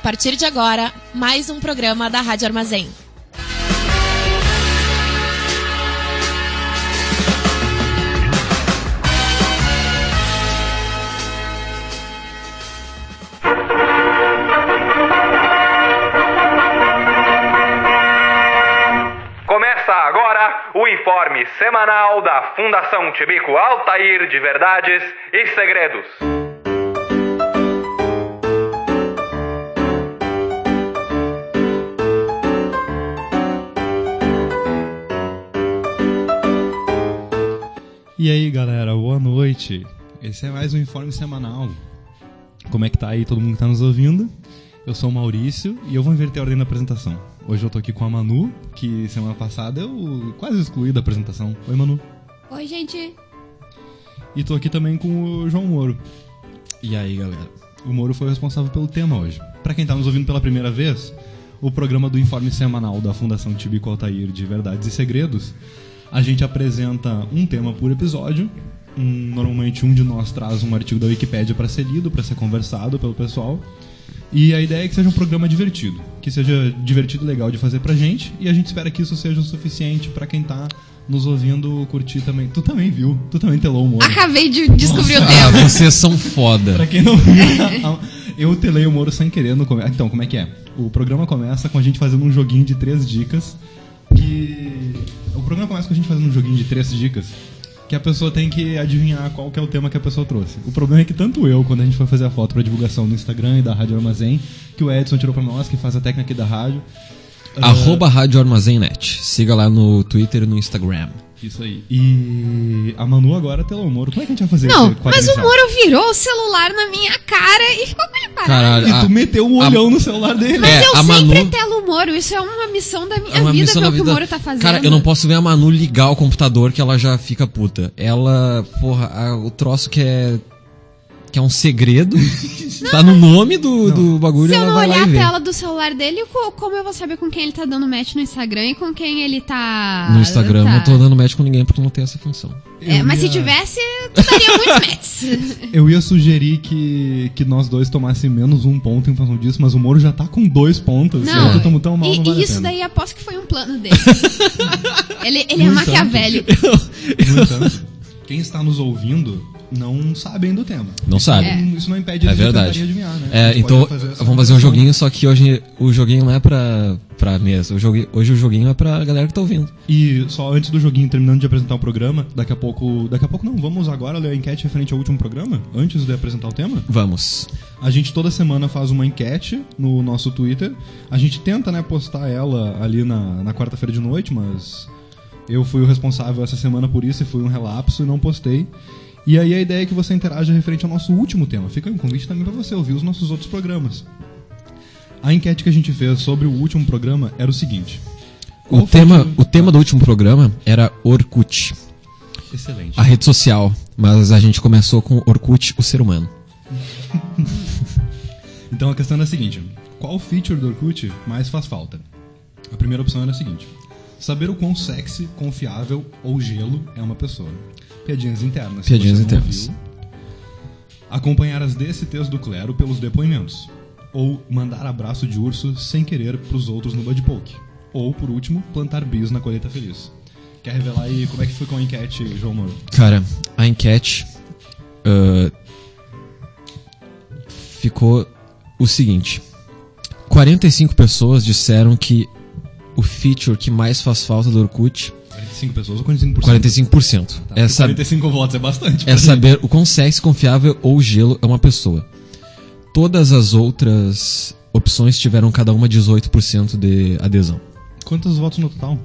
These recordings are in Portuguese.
partir de agora mais um programa da Rádio Armazém. O informe semanal da Fundação Tibico Altair de Verdades e Segredos. E aí, galera, boa noite. Esse é mais um informe semanal. Como é que tá aí todo mundo que tá nos ouvindo? Eu sou o Maurício e eu vou inverter a ordem da apresentação. Hoje eu tô aqui com a Manu, que semana passada eu quase excluí da apresentação. Oi, Manu. Oi, gente. E tô aqui também com o João Moro. E aí, galera? O Moro foi o responsável pelo tema hoje. Pra quem tá nos ouvindo pela primeira vez, o programa do informe semanal da Fundação Tibico Altair de Verdades e Segredos, a gente apresenta um tema por episódio. Um- normalmente um de nós traz um artigo da Wikipédia para ser lido, para ser conversado pelo pessoal. E a ideia é que seja um programa divertido, que seja divertido e legal de fazer pra gente, e a gente espera que isso seja o suficiente pra quem tá nos ouvindo curtir também. Tu também viu, tu também telou o Moro. Acabei de descobrir o Ah, tema. vocês são foda. Pra quem não viu, eu telei o Moro sem querer no começo. Então, como é que é? O programa começa com a gente fazendo um joguinho de três dicas. Que. Programa começa com a gente fazendo um joguinho de três dicas. Que a pessoa tem que adivinhar qual que é o tema que a pessoa trouxe. O problema é que tanto eu, quando a gente foi fazer a foto pra divulgação no Instagram e da Rádio Armazém, que o Edson tirou pra nós, que faz a técnica aqui da rádio. Arroba Rádio Armazém Net. Siga lá no Twitter e no Instagram. Isso aí. E a Manu agora telou o Moro. Como é que a gente vai fazer Não, mas o? Moro virou o celular na minha cara e ficou com ele parado. Caralho. E a- tu meteu o a- olhão no celular dele. Mas É, eu a sempre Manu- telo o Moro, isso é uma missão da minha É uma vida, missão que da o que o vida. Moro tá fazendo. Cara, eu não posso ver a Manu ligar o computador que ela já fica puta. Ela, porra, a- o troço que é. Que é um segredo. tá no nome do, do bagulho Se eu não olhar a tela do celular dele, co- como eu vou saber com quem ele tá dando match no Instagram e com quem ele tá... No Instagram tá... eu não tô dando match com ninguém porque não tem essa função. É, Eu mas se ia- tivesse, tu daria muitos matches. Eu ia sugerir que, que nós dois tomássemos menos um ponto em função disso, mas o Moro já tá com dois pontos. Não, eu tô tão, tão mal, e, não vale e isso daí aposto que foi um plano dele. ele ele é maquiavélico. No entanto, quem está nos ouvindo não sabe ainda o tema. Não sabe. É. Isso não impede É eles de verdade. tentarem adivinhar, né? É, então fazer vamos fazer um joguinho, só que hoje o joguinho não é pra, pra mesa. O hoje o joguinho é pra galera que tá ouvindo. E só antes do joguinho, terminando de apresentar o programa, daqui a pouco. Daqui a pouco não, vamos agora ler a enquete referente ao último programa? Antes de apresentar o tema? Vamos. A gente toda semana faz uma enquete no nosso Twitter. A gente tenta, né, postar ela ali na, na quarta-feira de noite, mas eu fui o responsável essa semana por isso e fui um relapso e não postei. E aí a ideia é que você interaja referente ao nosso último tema. Fica aí um convite também pra você ouvir os nossos outros programas. A enquete que a gente fez sobre o último programa era o seguinte. O tema, o tema do último programa era Orkut, Excelente. a rede social. Mas a gente começou com Orkut, o ser humano. Então a questão é a seguinte: qual feature do Orkut mais faz falta? A primeira opção era a seguinte: saber o quão sexy, confiável ou gelo é uma pessoa. Piadinhas internas. Piadinhas internas. ouviu. Acompanhar as DSTs do clero pelos depoimentos. Ou mandar abraço de urso sem querer pros outros no Bud Poke. Ou, por último, plantar bis na colheita feliz. Quer revelar aí como é que foi com a enquete, João Moro? Cara, a enquete ah, ficou o seguinte: 45 pessoas disseram que o feature que mais faz falta do Orkut, 45 pessoas ou 45%? 45%, Tá, é, porque sab 45 votos é bastante. é saber o quão sexy, confiável ou gelo é uma pessoa. Todas as outras opções tiveram cada uma 18% de adesão. Quantos votos no total?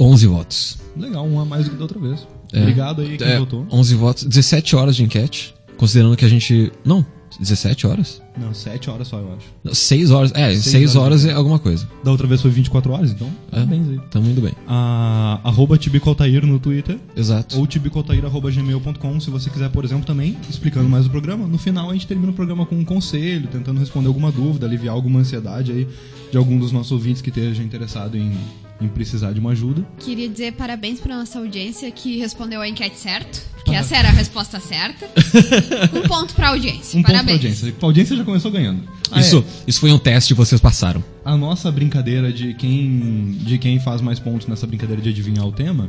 11 votos. Legal, um a mais do que da outra vez. É. Obrigado aí quem É, votou. 11 votos, 17 horas de enquete, considerando que a gente. Não, 17 horas? Não, 7 horas só, eu acho. Não, 6 horas. É, Seis 6 horas, horas é alguma coisa. Da outra vez foi 24 horas, então. É. Parabéns aí. Tamo indo bem. A, arroba Tibicoaltair no Twitter Exato. ou tibicoaltair.gmail.com se você quiser, por exemplo, também explicando mais o programa. No final a gente termina o programa com um conselho, tentando responder alguma dúvida, aliviar alguma ansiedade aí de algum dos nossos ouvintes que esteja interessado em, em precisar de uma ajuda. Queria dizer parabéns pra nossa audiência que respondeu a enquete certo. Que essa era a resposta certa. Um ponto pra audiência. Um ponto pra Parabéns. audiência. A audiência já começou ganhando. Ah, Isso, é. isso foi um teste e vocês passaram. A nossa brincadeira de quem, de quem faz mais pontos nessa brincadeira de adivinhar o tema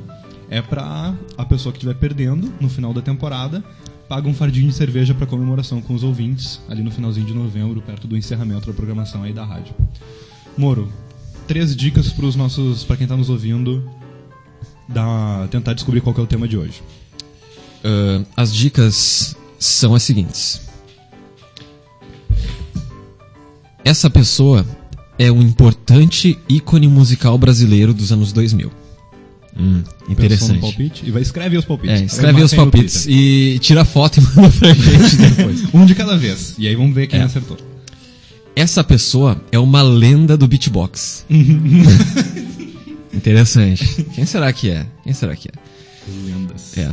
é pra a pessoa que estiver perdendo no final da temporada paga um fardinho de cerveja pra comemoração com os ouvintes ali no finalzinho de novembro, perto do encerramento da programação aí da rádio. Moro, três dicas pros nossos, para quem tá nos ouvindo, dar, tentar descobrir qual é o tema de hoje. Ah, as dicas são as seguintes. Essa pessoa é um importante ícone musical brasileiro dos anos 2000. Hum, interessante. palpite e vai escrever os palpites. É, escreve os palpites e tira foto e manda pra gente depois. Um de cada vez. E aí vamos ver quem É. acertou. Essa pessoa é uma lenda do beatbox. Interessante. Quem será que é? Quem será que é? Lendas. É.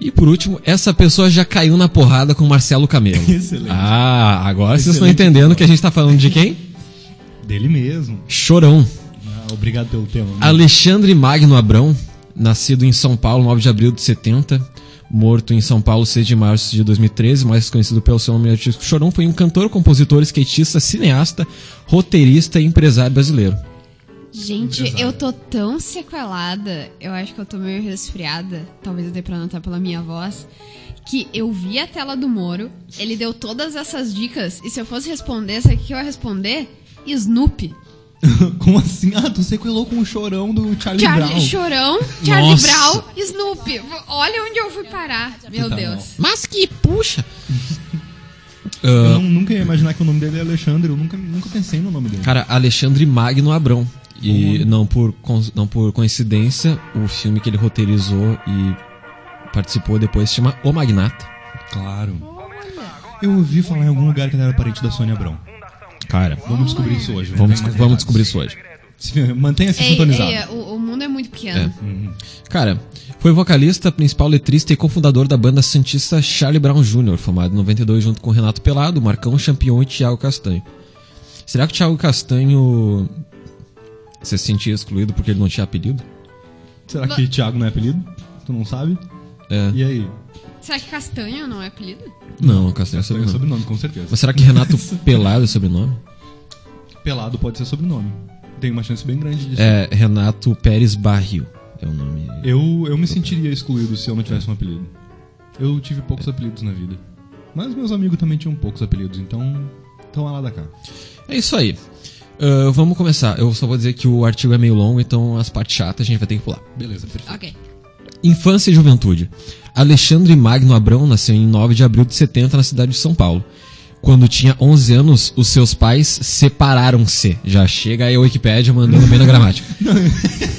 E por último, essa pessoa já caiu na porrada com Marcelo Camelo. Excelente. Ah, agora vocês estão Excelente. entendendo que a gente tá falando de quem? Dele mesmo. Chorão. Ah, obrigado pelo tema. mano. Alexandre Magno Abrão, nascido em São Paulo, 9 de abril de 70, morto em São Paulo, 6 de março de 2013, mais conhecido pelo seu nome artístico Chorão, foi um cantor, compositor, skatista, cineasta, roteirista e empresário brasileiro. Gente, eu tô tão sequelada, eu acho que eu tô meio resfriada, talvez dê pra notar pela minha voz, que eu vi a tela do Moro, ele deu todas essas dicas, e se eu fosse responder, sabe o que eu ia responder? Snoopy. Como assim? Ah, tu sequelou com o chorão do Charlie, Charlie Brown. Chorão, Charlie Nossa. Brown, Snoopy. Olha onde eu fui parar, meu Tá Deus. Mas que puxa! Eu Ah, não- nunca ia imaginar que o nome dele é Alexandre. Eu nunca, nunca pensei no nome dele. cara, Alexandre Magno Abrão. E não por, não por coincidência, o filme que ele roteirizou e participou depois se chama O Magnata. Claro. Eu ouvi falar em algum lugar que ele era parente da Sônia Abrão. Cara, Vamos descobrir isso hoje. vamos, vamos descobrir isso hoje. Se- Mantenha-se sintonizado. ei, o, o mundo é muito pequeno. Cara, foi vocalista, principal letrista e cofundador da banda Santista Charlie Brown Jr., formado em 92 junto com Renato Pelado, Marcão Champion e Thiago Castanho. Será que o Thiago Castanho se sentia excluído porque ele não tinha apelido? Será que Thiago não é apelido? Tu não sabe? É. E aí? Será que Castanho não é apelido? Não, Castanho é o sobrenome. sobrenome, com certeza. Mas será que Renato Pelado é sobrenome? Pelado pode ser sobrenome. Tem uma chance bem grande disso. É Renato Pérez Barril. É o nome. Eu, eu me sentiria excluído se eu não tivesse um apelido. Eu tive poucos apelidos na vida. Mas meus amigos também tinham poucos apelidos, então. Então lá da cá. É isso aí. Ah, vamos começar. Eu só vou dizer que o artigo é meio longo, então as partes chatas a gente vai ter que pular. Beleza, perfeito. Ok. Infância e juventude. Alexandre Magno Abrão nasceu em 9 de abril de 70 na cidade de São Paulo. Quando tinha 11 anos, os seus pais separaram-se. Já chega aí a Wikipédia mandando bem na gramática.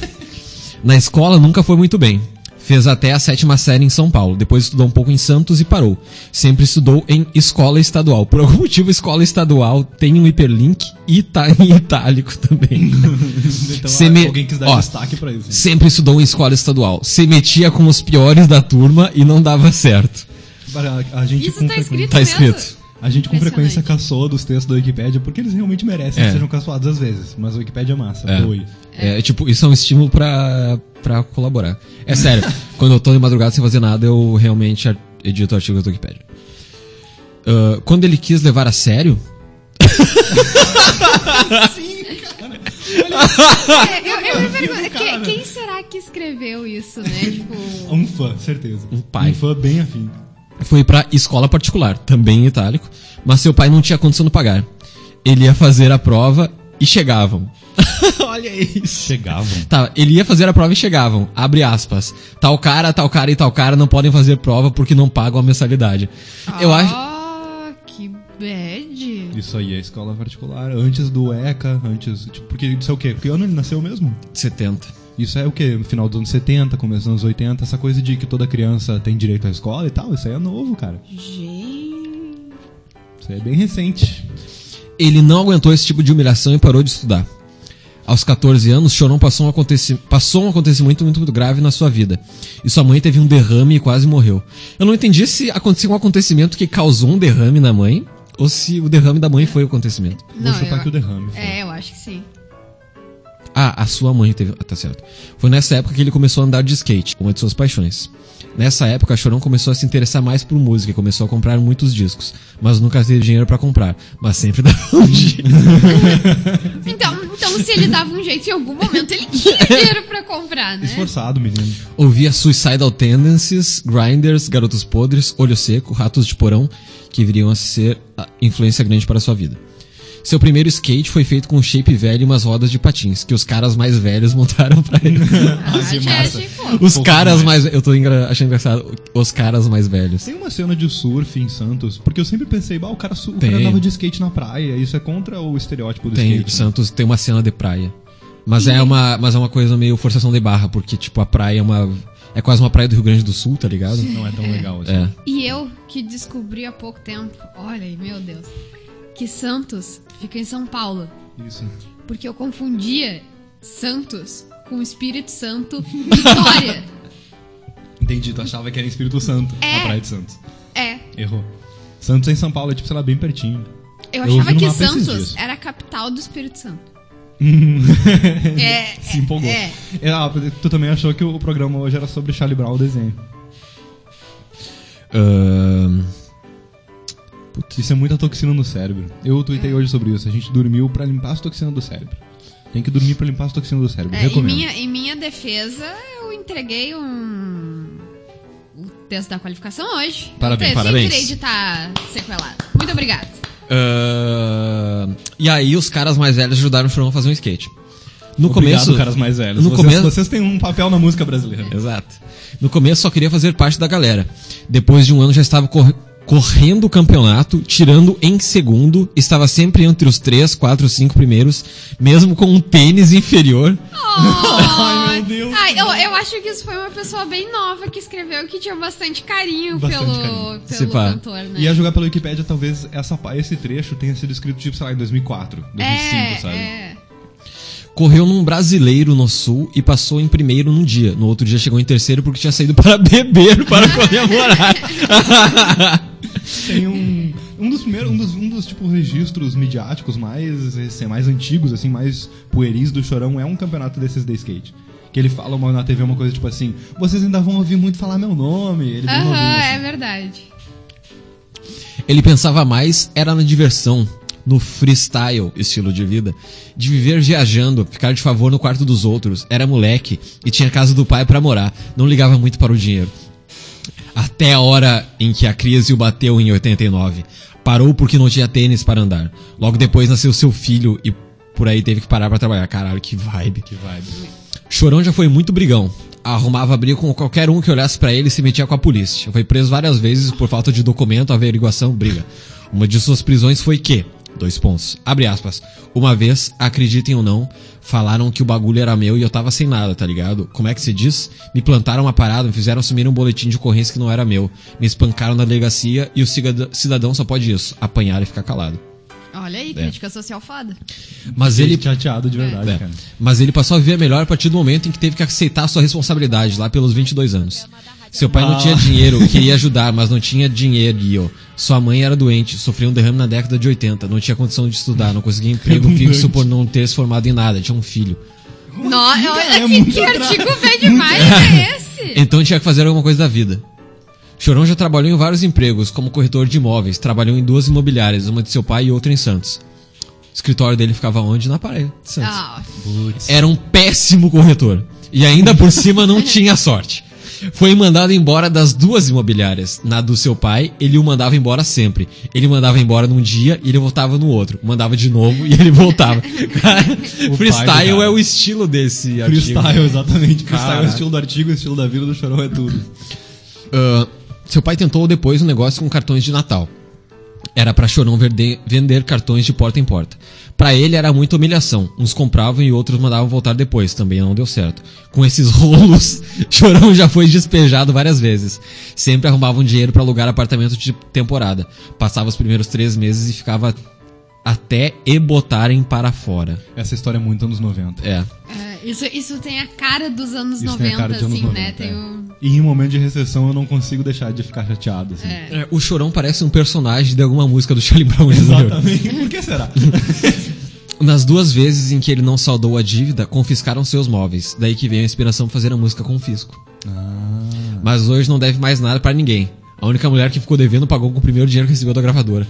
na escola nunca foi muito bem. Fez até a sétima série em São Paulo. Depois estudou um pouco em Santos e parou. Sempre estudou em escola estadual. Por algum motivo, escola estadual tem um hiperlink e tá em itálico também. Então Se me- alguém quis dar Ó, destaque pra isso. Sempre estudou em escola estadual. Se metia com os piores da turma e não dava certo. Para- A gente Isso tá escrito Tá mesmo? escrito. A gente com frequência caçoa dos textos da Wikipédia porque eles realmente merecem É. que sejam caçoados às vezes. Mas a Wikipédia é massa. É. Doe. É, tipo, isso é um estímulo pra, pra colaborar. É sério, quando eu tô de madrugada sem fazer nada, eu realmente edito artigos do Wikipedia. Ah, quando ele quis levar a sério, É, eu, eu me pergunto, cara. que- quem será que escreveu isso, né? Tipo. Um fã, certeza. Um pai. Um fã bem afim. Foi pra escola particular, também em itálico, mas seu pai não tinha condição de pagar. Ele ia fazer a prova e chegavam. Olha isso. Chegavam. Tá, ele ia fazer a prova e chegavam. Abre aspas. Tal cara, tal cara e tal cara não podem fazer prova porque não pagam a mensalidade. Eu acho. Ah, que bad. Isso aí é escola particular. Antes do ECA, antes. Tipo, porque isso é o quê? Que ano ele nasceu mesmo? 70. Isso é o quê? No final dos anos 70, começo dos anos 80, essa coisa de que toda criança tem direito à escola e tal. Isso aí é novo, cara. Gente. Isso aí é bem recente. Ele não aguentou esse tipo de humilhação e parou de estudar. Aos 14 anos, Chorão passou um, aconteci- passou um acontecimento muito, muito grave na sua vida. E sua mãe teve um derrame e quase morreu. Eu não entendi se aconteceu um acontecimento que causou um derrame na mãe ou se o derrame da mãe foi o acontecimento. Vou chutar que o derrame foi. É, eu acho que sim. Ah, a sua mãe teve. Ah, tá certo. Foi nessa época que ele começou a andar de skate, uma de suas paixões. Nessa época, Chorão começou a se interessar mais por música e começou a comprar muitos discos, mas nunca teve dinheiro pra comprar, mas sempre dava um jeito. Então, então, se ele dava um jeito em algum momento, ele tinha dinheiro pra comprar, né? Esforçado, menino. Ouvia Suicidal Tendencies, Grinders, Garotos Podres, Olho Seco, Ratos de Porão, que viriam a ser a influência grande para a sua vida. Seu primeiro skate foi feito com um shape velho e umas rodas de patins, que os caras mais velhos montaram pra ele. Ah, que já massa. fofo. os Pouco caras mais. mais. Eu tô engra- achando engraçado. Os caras mais velhos. Tem uma cena de surf em Santos, porque eu sempre pensei, bah, o cara, su- o Tem. cara andava de skate na praia, isso é contra o estereótipo do Tem, skate. né? Santos tem uma cena de praia. Mas é uma, mas é uma coisa meio forçação de barra, porque, tipo, a praia é uma. É quase uma praia do Rio Grande do Sul, tá ligado? Não é tão legal assim. É. E eu, que descobri há pouco tempo, olha aí, meu Deus, que Santos fica em São Paulo. Isso. Porque eu confundia Santos com Espírito Santo Vitória. Entendi, tu achava que era Espírito Santo, É. na praia de Santos. é, Errou. Santos é em São Paulo, é tipo, sei lá, bem pertinho. eu Eu achava que Santos era a capital do Espírito Santo. é, Se empolgou. é. É, ah, tu também achou que o programa hoje era sobre Charlie Brown, o desenho. Ahn, Isso é muita toxina no cérebro. Eu tuitei hoje sobre isso. A gente dormiu pra limpar as toxinas do cérebro. Tem que dormir pra limpar as toxinas do cérebro. É, em, minha, em minha defesa, eu entreguei um. O texto da qualificação hoje. Parabéns, eu te- parabéns. tirei de estar sequelado. Muito obrigada. ahn, e aí os caras mais velhos ajudaram o Chorão a fazer um skate. No Obrigado, começo. caras mais velhos. No vocês, começo- vocês têm um papel na música brasileira. Exato. No começo só queria fazer parte da galera. Depois de um ano já estava cor- correndo o campeonato, tirando em segundo, estava sempre entre os três, quatro, cinco primeiros, mesmo com um tênis inferior. Ai, meu Deus. Ai, eu, eu acho que isso foi uma pessoa bem nova que escreveu que tinha bastante carinho Bastante pelo, carinho. Pelo cantor, né? Ia jogar pela Wikipédia, talvez essa, esse trecho tenha sido escrito, tipo, sei lá, em 2004, 2005, é, sabe? é. Correu num brasileiro no sul e passou em primeiro num dia. No outro dia chegou em terceiro porque tinha saído para beber para comemorar. Tem um, um dos primeiros, um dos, um dos tipo, registros midiáticos mais, recém- mais antigos, assim, mais pueris do Chorão é um campeonato desses de skate. Que ele fala uma, na TV uma coisa tipo assim, vocês ainda vão ouvir muito falar meu nome. Ele Aham, é assim. verdade. Ele pensava mais era na diversão, no freestyle, estilo de vida, de viver viajando, ficar de favor no quarto dos outros. Era moleque e tinha casa do pai pra morar, não ligava muito para o dinheiro. Até a hora em que a crise o bateu em 89. Parou porque não tinha tênis para andar. Logo depois nasceu seu filho e por aí teve que parar pra trabalhar. Caralho, que vibe. Que vibe. Chorão já foi muito brigão. Arrumava briga com qualquer um que olhasse pra ele e se metia com a polícia. Foi preso várias vezes por falta de documento, averiguação, briga. Uma de suas prisões foi que, dois pontos, abre aspas, uma vez, acreditem ou não, falaram que o bagulho era meu e eu tava sem nada, tá ligado? Como é que se diz? Me plantaram uma parada, me fizeram assumir um boletim de ocorrência que não era meu. Me espancaram na delegacia e o cidadão- só pode isso, apanhar e ficar calado. Olha aí, crítica social foda. Mas Fiquei ele chateado de verdade, É. cara. Mas ele passou a viver melhor a partir do momento em que teve que aceitar sua responsabilidade, lá pelos 22 anos. Seu pai não Ah. tinha dinheiro, queria ajudar, mas não tinha dinheiro. Sua mãe era doente, sofreu um derrame na década de 80, não tinha condição de estudar, não conseguia emprego fixo por não ter se formado em nada, tinha um filho. Nossa, é olha que, muito que atrás. artigo bem demais é esse? Então tinha que fazer alguma coisa da vida. Chorão já trabalhou em vários empregos, como corretor de imóveis, trabalhou em duas imobiliárias, uma de seu pai e outra em Santos. O escritório dele ficava onde? Na parede de Santos. Ah, era um péssimo corretor. E ainda por cima não tinha sorte. Foi mandado embora das duas imobiliárias. Na do seu pai, ele o mandava embora sempre. Ele mandava embora num dia e ele voltava no outro. Mandava de novo e ele voltava. Cara, O freestyle cara. é o estilo desse artigo. Freestyle, exatamente. Freestyle é o estilo do artigo, o estilo da vida do Chorão é tudo. Ah, seu pai tentou depois um negócio com cartões de Natal. Era pra Chorão vender cartões de porta em porta. Pra ele era muita humilhação. Uns compravam e outros mandavam voltar depois. Também não deu certo. Com esses rolos, Chorão já foi despejado várias vezes. Sempre arrumavam dinheiro pra alugar apartamento de temporada. Passava os primeiros três meses e ficava até e botarem para fora. Essa história é muito anos 90. É. é, isso, isso tem a cara dos anos Isso tem 90, a cara de anos assim, 90. né? Tem é. um... E em momento de recessão eu não consigo deixar de ficar chateado, assim. É. É, O Chorão parece um personagem de alguma música do Charlie Brown. Exatamente. Por que será? Nas duas vezes em que ele não saldou a dívida, confiscaram seus móveis. Daí que veio a inspiração pra fazer a música Confisco. Ah. Mas hoje não deve mais nada pra ninguém. A única mulher que ficou devendo pagou com o primeiro dinheiro que recebeu da gravadora.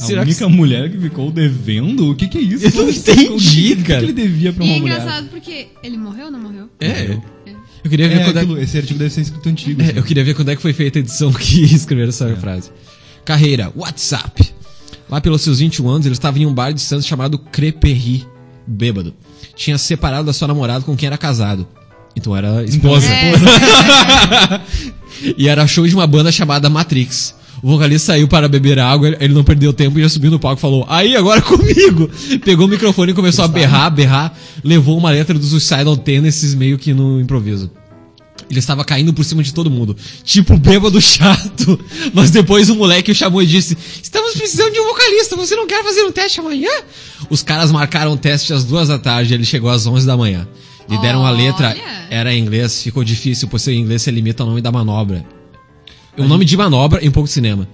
A Será que- única mulher que ficou devendo? O que que é isso? Eu não entendi, O que- O cara. que ele devia pra E uma é mulher? engraçado porque ele morreu ou não morreu? É. Eu queria ver É, quando é aquilo, esse artigo deve ser escrito antigo. É, assim. eu queria ver quando é que foi feita a edição que escreveram essa frase. Carreira, WhatsApp. Lá pelos seus 21 anos, ele estava em um bar de Santos chamado Creperri, bêbado. Tinha separado da sua namorada com quem era casado. Então era esposa. É, E era show de uma banda chamada Matrix. O vocalista saiu para beber água, ele não perdeu tempo e já subiu no palco e falou: Aí, agora comigo! Pegou o microfone e começou a berrar, berrar, levou uma letra dos Suicidal Tendencies meio que no improviso. Ele estava caindo por cima de todo mundo. Tipo bêbado chato. Mas depois o moleque o chamou e disse: Estamos precisando de um vocalista, você não quer fazer um teste amanhã? Os caras marcaram o teste às duas da tarde ele chegou às 11 da manhã. Lhe deram a letra, era em inglês, ficou difícil, pois seu inglês se limita ao nome da manobra. O nome de manobra em um pouco de cinema.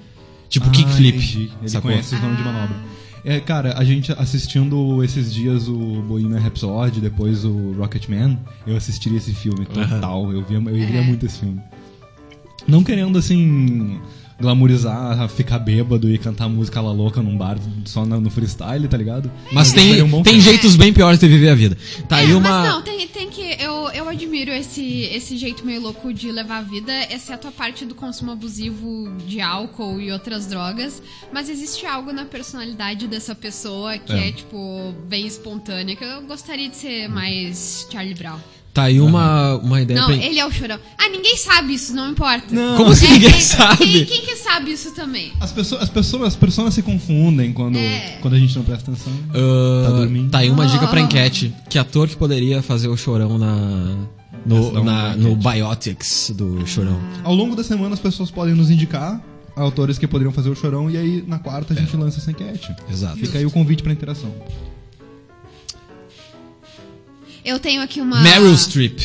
Tipo Ah, kickflip. entendi. Ele sacou? conhece os nomes de manobra. É, cara, a gente assistindo esses dias o Bohemian Rhapsody, depois o Rocketman, eu assistiria esse filme total. Eu, via, eu iria É. muito esse filme. Não querendo, assim, glamourizar, ficar bêbado e cantar música lá louca num bar só no, no freestyle, tá ligado? Mas seria tem, um tem jeitos bem piores de viver a vida. Tá aí É, uma. Mas não, tem, tem que. Eu, eu admiro esse, esse jeito meio louco de levar a vida, exceto a parte do consumo abusivo de álcool e outras drogas. Mas existe algo na personalidade dessa pessoa que é, É. tipo, bem espontânea, que eu gostaria de ser mais Charlie Brown. Tá aí uma, uma ideia. Não, bem- ele é o chorão. Ah, ninguém sabe isso, não importa. Não. Como assim É, ninguém é, sabe? Quem, quem que sabe isso também? As pessoas, as pessoas, as pessoas se confundem quando, É. quando a gente não presta atenção. Ah, Tá dormindo? Tá aí uma dica pra Ah. enquete. Que ator que poderia fazer o chorão na. No, na- no Biotics do chorão. Ao longo da semana as pessoas podem nos indicar autores que poderiam fazer o chorão e aí na quarta a gente lança essa enquete. Exato. Fica aí o convite pra interação. Eu tenho aqui uma. Meryl Streep.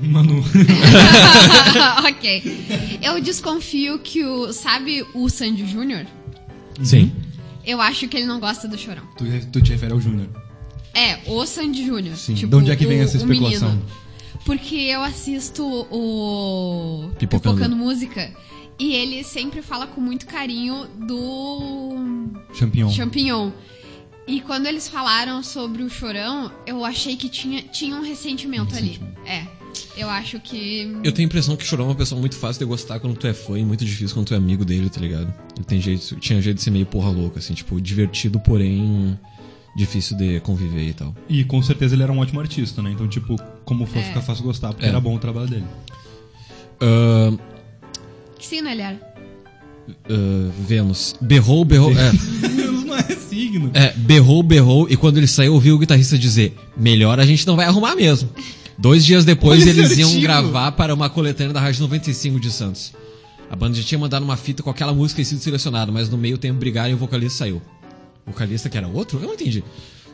Manu. ok. Eu desconfio que o. Sabe o Sandy Júnior? Sim. Eu acho que ele não gosta do chorão. tu, tu te refere ao Júnior. É, o Sandy Júnior. Sim. Tipo, de onde é que vem o- essa especulação? menino. Porque eu assisto o Pipocando. Pipocando Música e ele sempre fala com muito carinho do Champignon. Champignon. E quando eles falaram sobre o Chorão, eu achei que tinha, tinha um ressentimento, ressentimento. ali. É. Eu acho que. Eu tenho a impressão que o Chorão é uma pessoa muito fácil de gostar quando tu é fã e muito difícil quando tu é amigo dele, tá ligado? Ele tem jeito, tinha jeito de ser meio porra louca, assim, tipo, divertido, porém difícil de conviver e tal. E com certeza ele era um ótimo artista, né? Então, tipo, como foi É. ficar fácil gostar, porque É. era bom o trabalho dele. Ah, Que signo ele era? ah, Vênus. Berrou, berrou. É, Não é é, berrou, berrou, e quando ele saiu, ouviu o guitarrista dizer: Melhor a gente não vai arrumar mesmo. Dois dias depois, Olha eles iam gravar para uma coletânea da Rádio 95 de Santos. A banda já tinha mandado uma fita com aquela música e sido selecionada, mas no meio tempo brigaram e o vocalista saiu. O vocalista que era outro? Eu não entendi.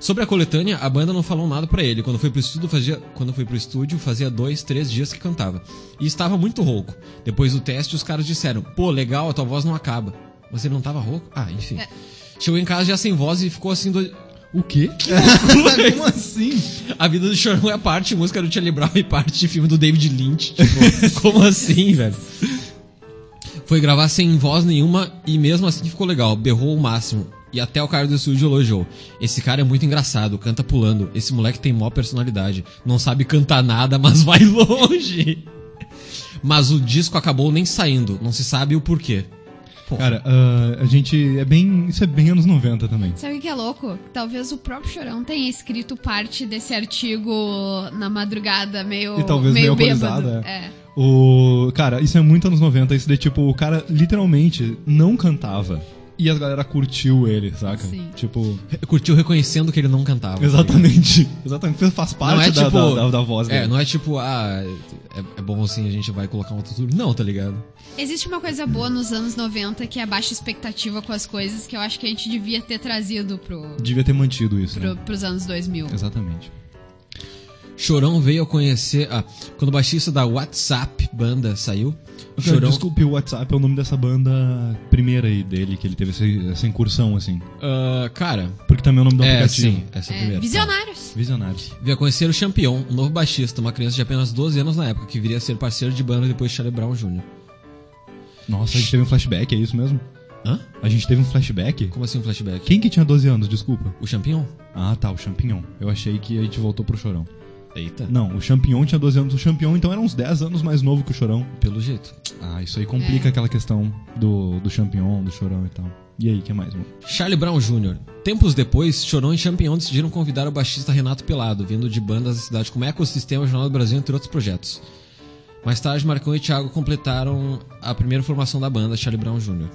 Sobre a coletânea, a banda não falou nada pra ele. Quando foi pro estúdio, fazia, quando foi pro estúdio, fazia dois, três dias que cantava. E estava muito rouco. Depois do teste, os caras disseram: Pô, legal, a tua voz não acaba. Mas ele não tava rouco? Ah, enfim. Chegou em casa já sem voz e ficou assim. Do... O quê? Como assim? A vida do Chorão é parte música do Charlie Brown e parte de filme do David Lynch. Tipo, como assim, velho? Foi gravar sem voz nenhuma e mesmo assim ficou legal. Berrou o máximo. E até o cara do estúdio elogiou. Esse cara é muito engraçado, canta pulando. Esse moleque tem mó personalidade. Não sabe cantar nada, mas vai longe. Mas o disco acabou nem saindo. Não se sabe o porquê. Cara, ah, a gente é bem. Isso é bem anos 90 também. Sabe o que é louco? Talvez o próprio Chorão tenha escrito parte desse artigo na madrugada, meio, E talvez meio bêbado. alcoolizado, É. O. Cara, isso é muito anos 90. Isso de tipo, o cara literalmente não cantava. E a galera curtiu ele, saca? Sim. Tipo. curtiu reconhecendo que ele não cantava. Exatamente. Exatamente. Faz parte não é da, tipo, da, da- da voz É, dele. não é tipo, ah, é, é bom assim, a gente vai colocar um autotune. Não, tá ligado? Existe uma coisa boa nos anos 90 que é a baixa expectativa com as coisas que eu acho que a gente devia ter trazido pro, Devia ter mantido isso, pro, né? pros anos 2000. Exatamente. Chorão veio a conhecer. Ah, quando o baixista da WhatsApp banda saiu, Chorão. Desculpe, o WhatsApp é o nome dessa banda primeira aí dele, que ele teve essa, essa incursão, assim. Ah, cara, Porque também é o nome do É, aplicativo. sim, essa é É, primeira. visionários. Visionários. Veio a conhecer o Champion, um novo baixista, uma criança de apenas 12 anos na época, que viria a ser parceiro de banda depois de Charlie Brown Jr. Nossa, a gente teve um flashback, é isso mesmo? Hã? A gente teve um flashback? Como assim um flashback? Quem que tinha 12 anos, desculpa? O Champion? Ah, tá, o Champignon. Eu achei que a gente voltou pro Chorão. Eita. Não, o Champignon tinha 12 anos. O Champignon, então, era uns 10 anos mais novo que o Chorão. Pelo jeito. Ah, isso aí complica aquela questão do, do Champignon, do Chorão e tal. E aí, o que mais, mano? Charlie Brown Jr. Tempos depois, Chorão e Champion decidiram convidar o baixista Renato Pelado, vindo de bandas da cidade como Ecosistema, Jornal do Brasil, entre outros projetos. Mais tarde, Marcão e Thiago completaram a primeira formação da banda, Charlie Brown Jr.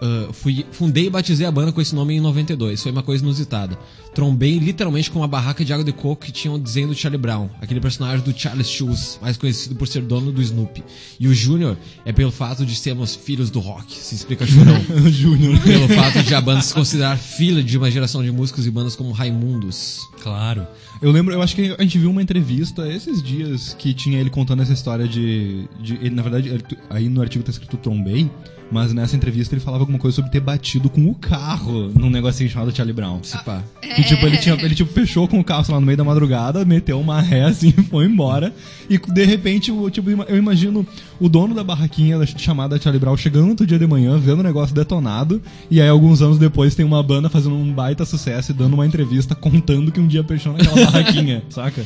Ah, fui, fundei e batizei a banda com esse nome em 92. Foi uma coisa inusitada. Trombei literalmente com uma barraca de água de coco que tinha o desenho do Charlie Brown, aquele personagem do Charles Shoes, mais conhecido por ser dono do Snoopy. E o Júnior é pelo fato de sermos filhos do rock, se explica Chorão. Júnior. pelo fato de a banda se considerar filha de uma geração de músicos e bandas como Raimundos. Claro. Eu lembro, eu acho que a gente viu uma entrevista esses dias que tinha ele contando essa história de. de ele, na verdade, ele- aí no artigo tá escrito trombei, mas nessa entrevista ele falava alguma coisa sobre ter batido com o carro num negocinho chamado Charlie Brown. Se pá. Que tipo, ele, tinha, ele tipo, fechou com o carro sei lá, no meio da madrugada, meteu uma ré assim e foi embora. E de repente, o, tipo, eu imagino o dono da barraquinha da- chamada Charlie Brown chegando outro dia de manhã, vendo o negócio detonado, e aí alguns anos depois tem uma banda fazendo um baita sucesso e dando uma entrevista contando que um dia fechou naquela barraquinha, saca?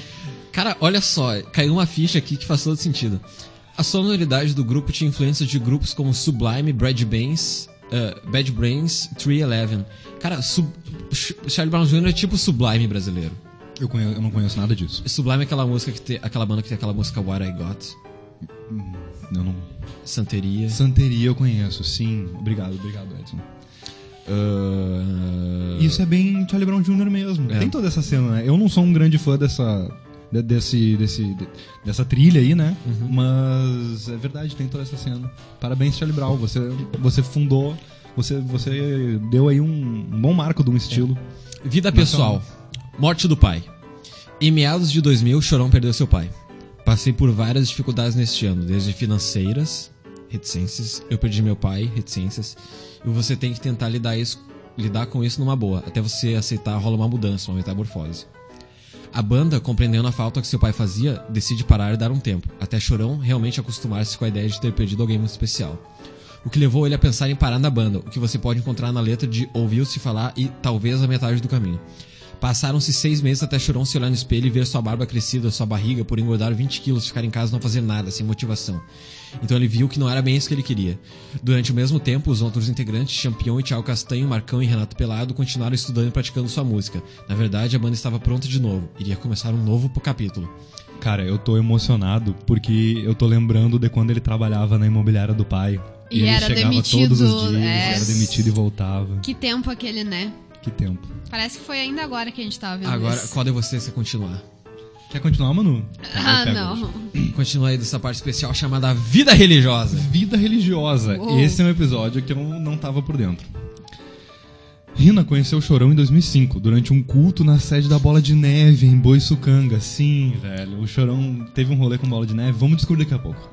Cara, olha só, caiu uma ficha aqui que faz todo sentido. A sonoridade do grupo tinha influências de grupos como Sublime, Bad Brains, uh, Bad Brains, 311. Cara, Sub- Ch- Charlie Brown Jr. é tipo Sublime brasileiro. Eu, conhe- eu não conheço nada disso. Sublime é aquela música que tem, aquela banda que tem aquela música What I Got, Eu não... Santeria. Santeria eu conheço, sim. Obrigado, obrigado, Edson. Uh, Isso é bem Charlie Brown Jr. mesmo. É. Tem toda essa cena, né? Eu não sou um grande fã dessa. De- Desse, desse, de- dessa trilha aí, né? Uhum. Mas é verdade, tem toda essa cena. Parabéns, Charlie Brown. Você, você fundou, você, você deu aí um, bom marco de um estilo. Vida pessoal. Morte do pai. Em meados de 2000, Chorão perdeu seu pai. Passei por várias dificuldades neste ano, desde financeiras, reticências, eu perdi meu pai, reticências, e você tem que tentar lidar, isso, lidar com isso numa boa, até você aceitar rola uma mudança, uma metamorfose. A banda, compreendendo a falta que seu pai fazia, decide parar e dar um tempo, até Chorão realmente acostumar-se com a ideia de ter perdido alguém muito especial. O que levou ele a pensar em parar na banda, o que você pode encontrar na letra de Ouviu-se falar e talvez a metade do caminho. Passaram-se seis meses até Chorão se olhar no espelho e ver sua barba crescida, sua barriga por engordar 20 quilos, ficar em casa não fazer nada, sem motivação. Então ele viu que não era bem isso que ele queria. Durante o mesmo tempo, os outros integrantes, Champion e Thiago Castanho, Marcão e Renato Pelado, continuaram estudando e praticando sua música. Na verdade, a banda estava pronta de novo. Iria começar um novo capítulo. Cara, eu tô emocionado porque eu tô lembrando de quando ele trabalhava na imobiliária do pai. E ele era chegava demitido, todos os dias, é. era demitido e voltava. Que tempo aquele, né? Que tempo. Parece que foi ainda agora que a gente tava vendo Agora, isso. qual de vocês quer continuar? Quer continuar, Manu? Ah, não. Continua aí dessa parte especial chamada Vida Religiosa. Vida religiosa. Uou. Esse é um episódio que eu não tava por dentro. Rina conheceu o Chorão em 2005, durante um culto na sede da Bola de Neve, em Boiçucanga. Sim, velho. O Chorão teve um rolê com Bola de Neve. Vamos descobrir daqui a pouco.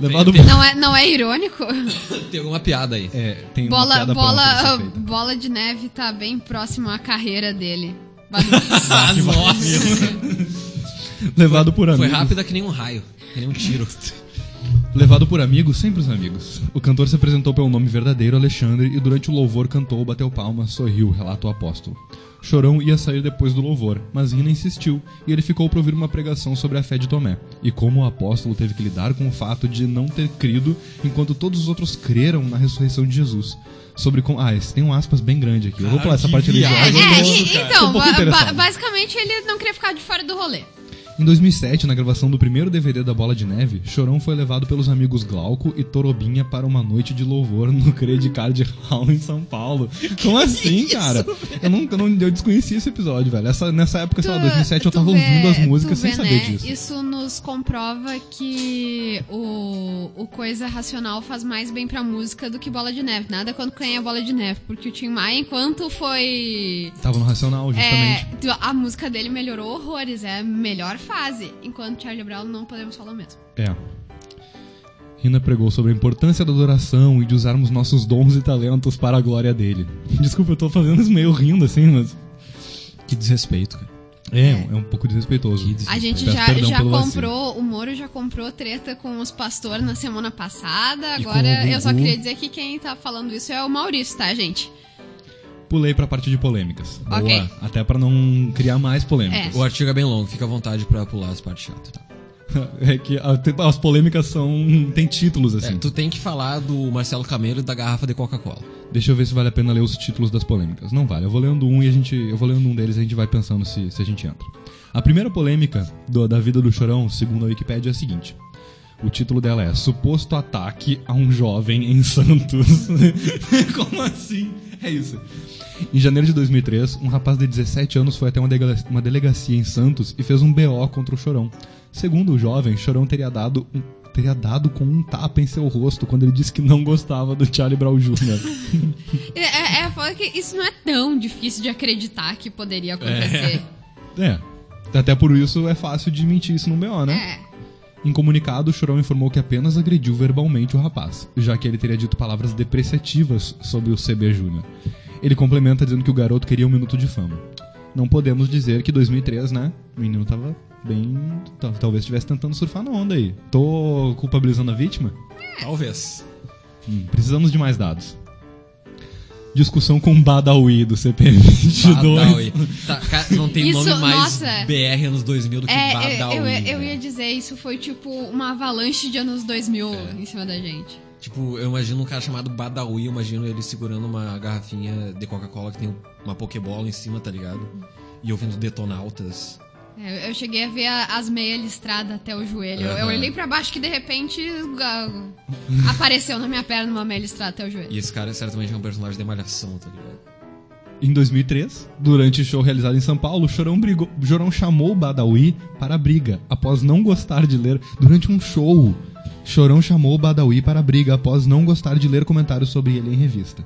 Levado... Tem- Não é, não é irônico? Tem alguma piada aí. É, tem uma Bola, piada pronta pra bola, feita. bola de neve tá bem próximo à carreira dele. Nossa! Levado por Foi amigos. rápida que nem um raio, que nem um tiro. Levado por amigos, sempre os amigos. O cantor se apresentou pelo nome verdadeiro, Alexandre, e durante o louvor cantou, bateu palmas, sorriu, relata o apóstolo. Chorão ia sair depois do louvor, mas Rina insistiu, e ele ficou para ouvir uma pregação sobre a fé de Tomé, e como o apóstolo teve que lidar com o fato de não ter crido, enquanto todos os outros creram na ressurreição de Jesus. Sobre com... Ah, esse tem um aspas bem grande aqui. Eu vou pular essa que parte ali. É, é, tô e- então, um basicamente ele não queria ficar de fora do rolê. Em 2007, na gravação do primeiro DVD da Bola de Neve, Chorão foi levado pelos amigos Glauco e Torobinha para uma noite de louvor no Credit Card Hall em São Paulo. Como assim, cara? Eu, eu, não, eu desconheci esse episódio, velho. Essa, nessa época, sei lá, 2007, eu tu tava vê- ouvindo as músicas tu sem vê, saber né? disso. Isso nos comprova que o, o Coisa Racional faz mais bem pra música do que Bola de Neve. Nada quando ganha Bola de Neve, porque o Tim Maia, enquanto foi... Tava no Racional, justamente. É, tu- a música dele melhorou horrores, é a melhor fase. Enquanto Charlie Brown não podemos falar o mesmo. É. Rina pregou sobre a importância da adoração e de usarmos nossos dons e talentos para a glória dele. Desculpa, eu tô fazendo isso meio rindo assim, mas. Que desrespeito, cara. É, é um pouco desrespeitoso. Que A gente Peço já, já pelo vacilo. comprou, o Moro já comprou treta com os pastores na semana passada. Agora eu só queria dizer que quem tá falando isso é o Maurício, tá, gente? Pulei pra parte de polêmicas. Ok. Até pra não criar mais polêmicas. O artigo é bem longo, fica à vontade pra pular as partes chatas. Tá? É que as polêmicas são. tem títulos, assim. É, tu tem que falar do Marcelo Camelo e da garrafa de Coca-Cola. Deixa eu ver se vale a pena ler os títulos das polêmicas. Não vale. Eu vou lendo um e a gente. Eu vou lendo um deles e a gente vai pensando se, se a gente entra. A primeira polêmica do- da vida do Chorão, segundo a Wikipédia, é a seguinte. O título dela é Suposto ataque a um jovem em Santos. Como assim? É isso. Em janeiro de 2003, um rapaz de 17 anos foi até uma delegacia, uma delegacia em Santos e fez um BO contra o Chorão. Segundo o jovem, Chorão teria dado um, teria dado com um tapa em seu rosto quando ele disse que não gostava do Charlie Brown Jr. É, é, é foda que isso não é tão difícil de acreditar que poderia acontecer. É. Até por isso é fácil de mentir isso no BO, né? É. Em comunicado, o Chorão informou que apenas agrediu verbalmente o rapaz, já que ele teria dito palavras depreciativas sobre o CB Júnior. Ele complementa dizendo que o garoto queria um minuto de fama. Não podemos dizer que 2003, né? O menino tava bem. tal- Talvez estivesse tentando surfar na onda aí. Tô culpabilizando a vítima? Talvez. Hum, precisamos de mais dados. Discussão com Badawi do CP22. Badawi. Tá, cara, não tem Isso, nome mais nossa. BR anos 2000 do que É, Badawi. eu, eu, eu né? ia dizer, isso foi tipo uma avalanche de anos 2000 É. em cima da gente. Tipo, eu imagino um cara chamado Badawi, eu imagino ele segurando uma garrafinha de Coca-Cola que tem uma Pokébola em cima, tá ligado? E ouvindo Detonautas. É, eu- eu cheguei a ver a- as meias listradas até o joelho. Eu- Eu Aham. olhei pra baixo que de repente apareceu na minha perna uma meia listrada até o joelho. E esse cara certamente é um personagem de malhação, tá ligado? Em 2003, durante o show realizado em São Paulo, Chorão, brigou, Chorão chamou o Badawi para a briga, após não gostar de ler. Durante um show, Chorão chamou o Badawi para a briga, após não gostar de ler comentários sobre ele em revista.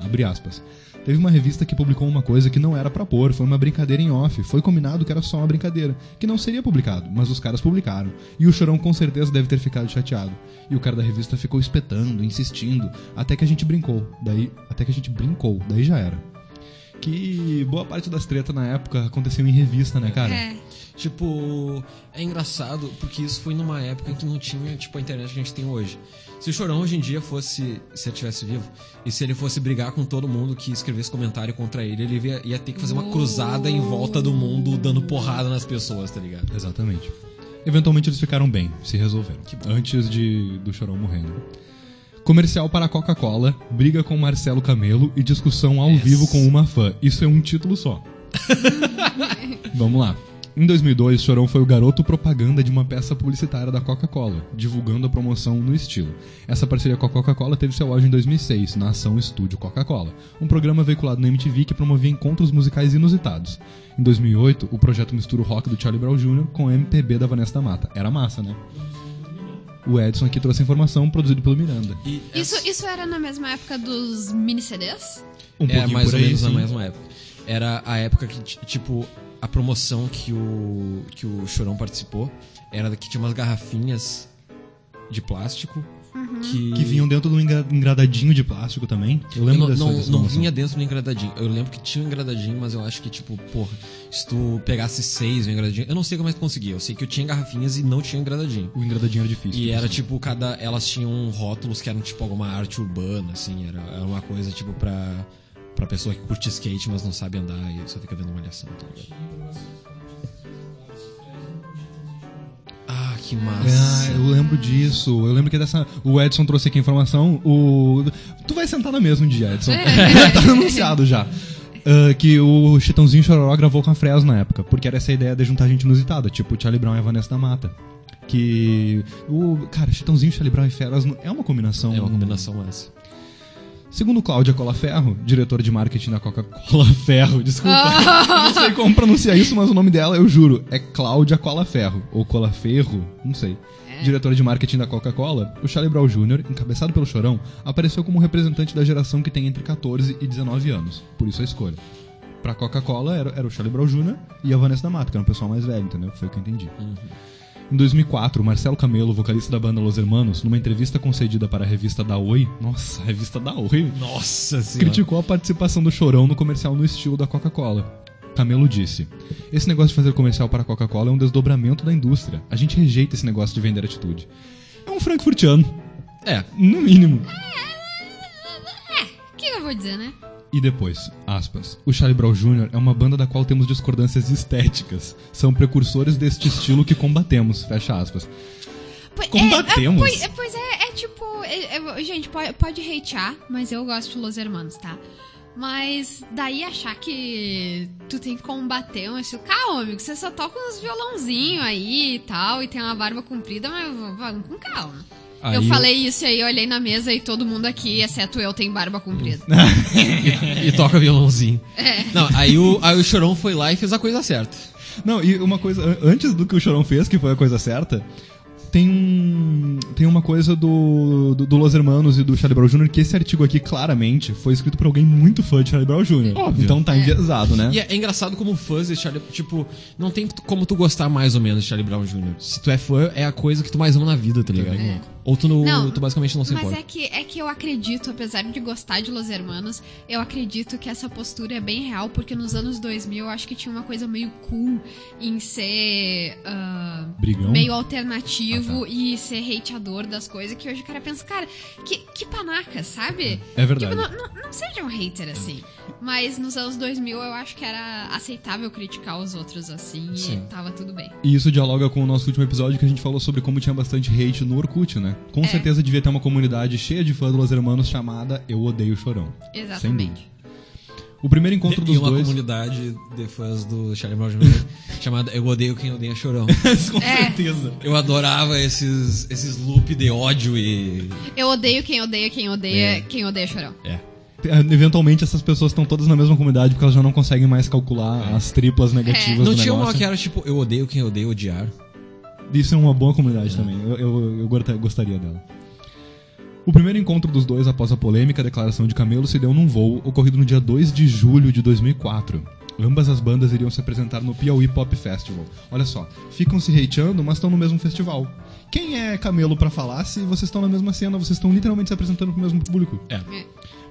Abre aspas. Teve uma revista que publicou uma coisa que não era pra pôr, foi uma brincadeira em off. Foi combinado que era só uma brincadeira, que não seria publicado, mas os caras publicaram. E o Chorão com certeza deve ter ficado chateado. E o cara da revista ficou espetando, insistindo, até que a gente brincou. Daí, até que a gente brincou, daí já era que boa parte das tretas na época aconteceu em revista, né, cara? É. Tipo, é engraçado porque isso foi numa época que não tinha, tipo, a internet que a gente tem hoje. Se o Chorão hoje em dia fosse, se ele estivesse vivo, e se ele fosse brigar com todo mundo que escrevesse comentário contra ele, ele ia, ia ter que fazer uma cruzada em volta do mundo dando porrada nas pessoas, tá ligado? Exatamente. Eventualmente eles ficaram bem, se resolveram. Antes de do Chorão morrer, né? Comercial para a Coca-Cola, briga com Marcelo Camelo e discussão ao Yes. vivo com uma fã. Isso é um título só. Vamos lá. Em 2002, Chorão foi o garoto propaganda de uma peça publicitária da Coca-Cola, divulgando a promoção no estilo. Essa parceria com a Coca-Cola teve seu auge em 2006, na ação Estúdio Coca-Cola, um programa veiculado na MTV que promovia encontros musicais inusitados. Em 2008, o projeto mistura o rock do Charlie Brown Jr. com o MPB da Vanessa da Mata. Era massa, né? O Edson aqui trouxe a informação, produzido pelo Miranda. E Isso, isso era na mesma época dos mini CDs? Um é pouquinho mais por ou aí, menos na sim. mesma época. Era a época que, ti- tipo, a promoção que o, que o Chorão participou era que tinha umas garrafinhas de plástico que... Que vinham dentro de um engra- engradadinho de plástico também. Eu lembro não, dessa, não, dessa não vinha dentro do engradadinho. Eu lembro que tinha um engradadinho, mas eu acho que, tipo, porra, se tu pegasse seis no engradadinho. Eu não sei como é que conseguia. Eu sei que eu tinha garrafinhas e não tinha engradadinho. O engradadinho era difícil. E era tipo, cada. Elas tinham rótulos que eram tipo alguma arte urbana, assim. Era, era uma coisa tipo pra. Pra pessoa que curte skate, mas não sabe andar e só fica vendo malhação, tá ligado? Ah, que Ah, massa. eu lembro disso. Eu lembro que dessa. O Edson trouxe aqui a informação. O. Tu vai sentar na mesa um dia, Edson. tá anunciado já. Ah, que o Chitãozinho Chororó gravou com a Fresno na época, porque era essa ideia de juntar gente inusitada, tipo o Charlie Brown e a Vanessa da Mata. Que. O, cara, Chitãozinho, Charlie Brown e Fresno é uma combinação. É uma combinação massa. Segundo Cláudia Colaferro, diretor de marketing da Coca-Cola Ferro, desculpa, eu não sei como pronunciar isso, mas o nome dela, eu juro, é Cláudia Colaferro, ou Colaferro, não sei. Diretora de marketing da Coca-Cola, o Charlie Brown Jr., encabeçado pelo Chorão, apareceu como representante da geração que tem entre 14 e 19 anos, por isso a escolha. Pra Coca-Cola era, era o Charlie Brown Jr. e a Vanessa da Mata, que era um pessoal mais velho, entendeu? Foi o que eu entendi. Em 2004, Marcelo Camelo, vocalista da banda Los Hermanos, numa entrevista concedida para a revista da Oi, nossa, a revista da Oi, Nossa senhora. criticou a participação do Chorão no comercial no estilo da Coca-Cola. Camelo disse: Esse negócio de fazer comercial para a Coca-Cola é um desdobramento da indústria. A gente rejeita esse negócio de vender atitude. É um frankfurtiano, É. no mínimo. O que eu vou dizer, né? E depois, aspas, o Charlie Brown Jr. é uma banda da qual temos discordâncias estéticas. São precursores deste estilo que combatemos, fecha aspas. Pois- Combatemos. É, é, pois, é, pois é, é tipo. é- é- gente, pode, pode hatear, mas eu gosto de Los Hermanos, tá? Mas daí achar que tu tem que combater um estilo. Calma, amigo, você só toca uns violãozinhos aí e tal, e tem uma barba comprida, mas vamos com calma. Aí eu eu- falei isso aí, eu olhei na mesa e todo mundo aqui, exceto eu, tem barba comprida. E toca violãozinho. Não, aí o, aí o Chorão foi lá e fez a coisa certa. Não, e uma coisa, an- antes do que o Chorão fez, que foi a coisa certa, tem um. Tem uma coisa do, do, do Los Hermanos e do Charlie Brown Jr. que esse artigo aqui, claramente, foi escrito por alguém muito fã de Charlie Brown Jr. Óbvio. Então tá enviesado, né? E é, é engraçado como fãs de Charlie... Tipo, não tem como tu gostar mais ou menos de Charlie Brown Jr. Se tu é fã, é a coisa que tu mais ama na vida, tá ligado? É. Ou tu, no, Não, tu basicamente não se Mas importa. é que, é que eu acredito, apesar de gostar de Los Hermanos, eu acredito que essa postura é bem real, porque nos anos 2000 eu acho que tinha uma coisa meio cool em ser ah, Brigão? meio alternativo e ser hateador das coisas, que hoje o cara pensa, cara, que, que panaca, sabe? É verdade. Tipo, não, não, não seja um hater assim. Mas nos anos 2000 eu acho que era aceitável criticar os outros assim Sim. e tava tudo bem. E isso dialoga com o nosso último episódio que a gente falou sobre como tinha bastante hate no Orkut, né? Com É. certeza devia ter uma comunidade cheia de fãs do Los Hermanos chamada Eu Odeio Chorão. Exatamente. O primeiro encontro E dos uma dois. comunidade de fãs do Charlie Brown Jr. chamada Eu Odeio Quem Odeia Chorão. Com É. certeza. Eu adorava esses, esses loop de ódio e... Eu odeio quem odeia quem odeia quem odeia chorão. É. Eventualmente essas pessoas estão todas na mesma comunidade porque elas já não conseguem mais calcular as triplas negativas Não do tinha uma negócio. que era tipo Eu Odeio Quem Odeia Odiar. Isso é uma boa comunidade também. Eu, eu, eu gostaria dela. O primeiro encontro dos dois após a polêmica declaração de Camelo se deu num voo ocorrido no dia 2 de julho de 2004. Ambas as bandas iriam se apresentar no Piauí Pop Festival. Olha só, ficam se hateando, mas estão no mesmo festival. Quem é Camelo pra falar se vocês estão na mesma cena, vocês estão literalmente se apresentando pro mesmo público? É.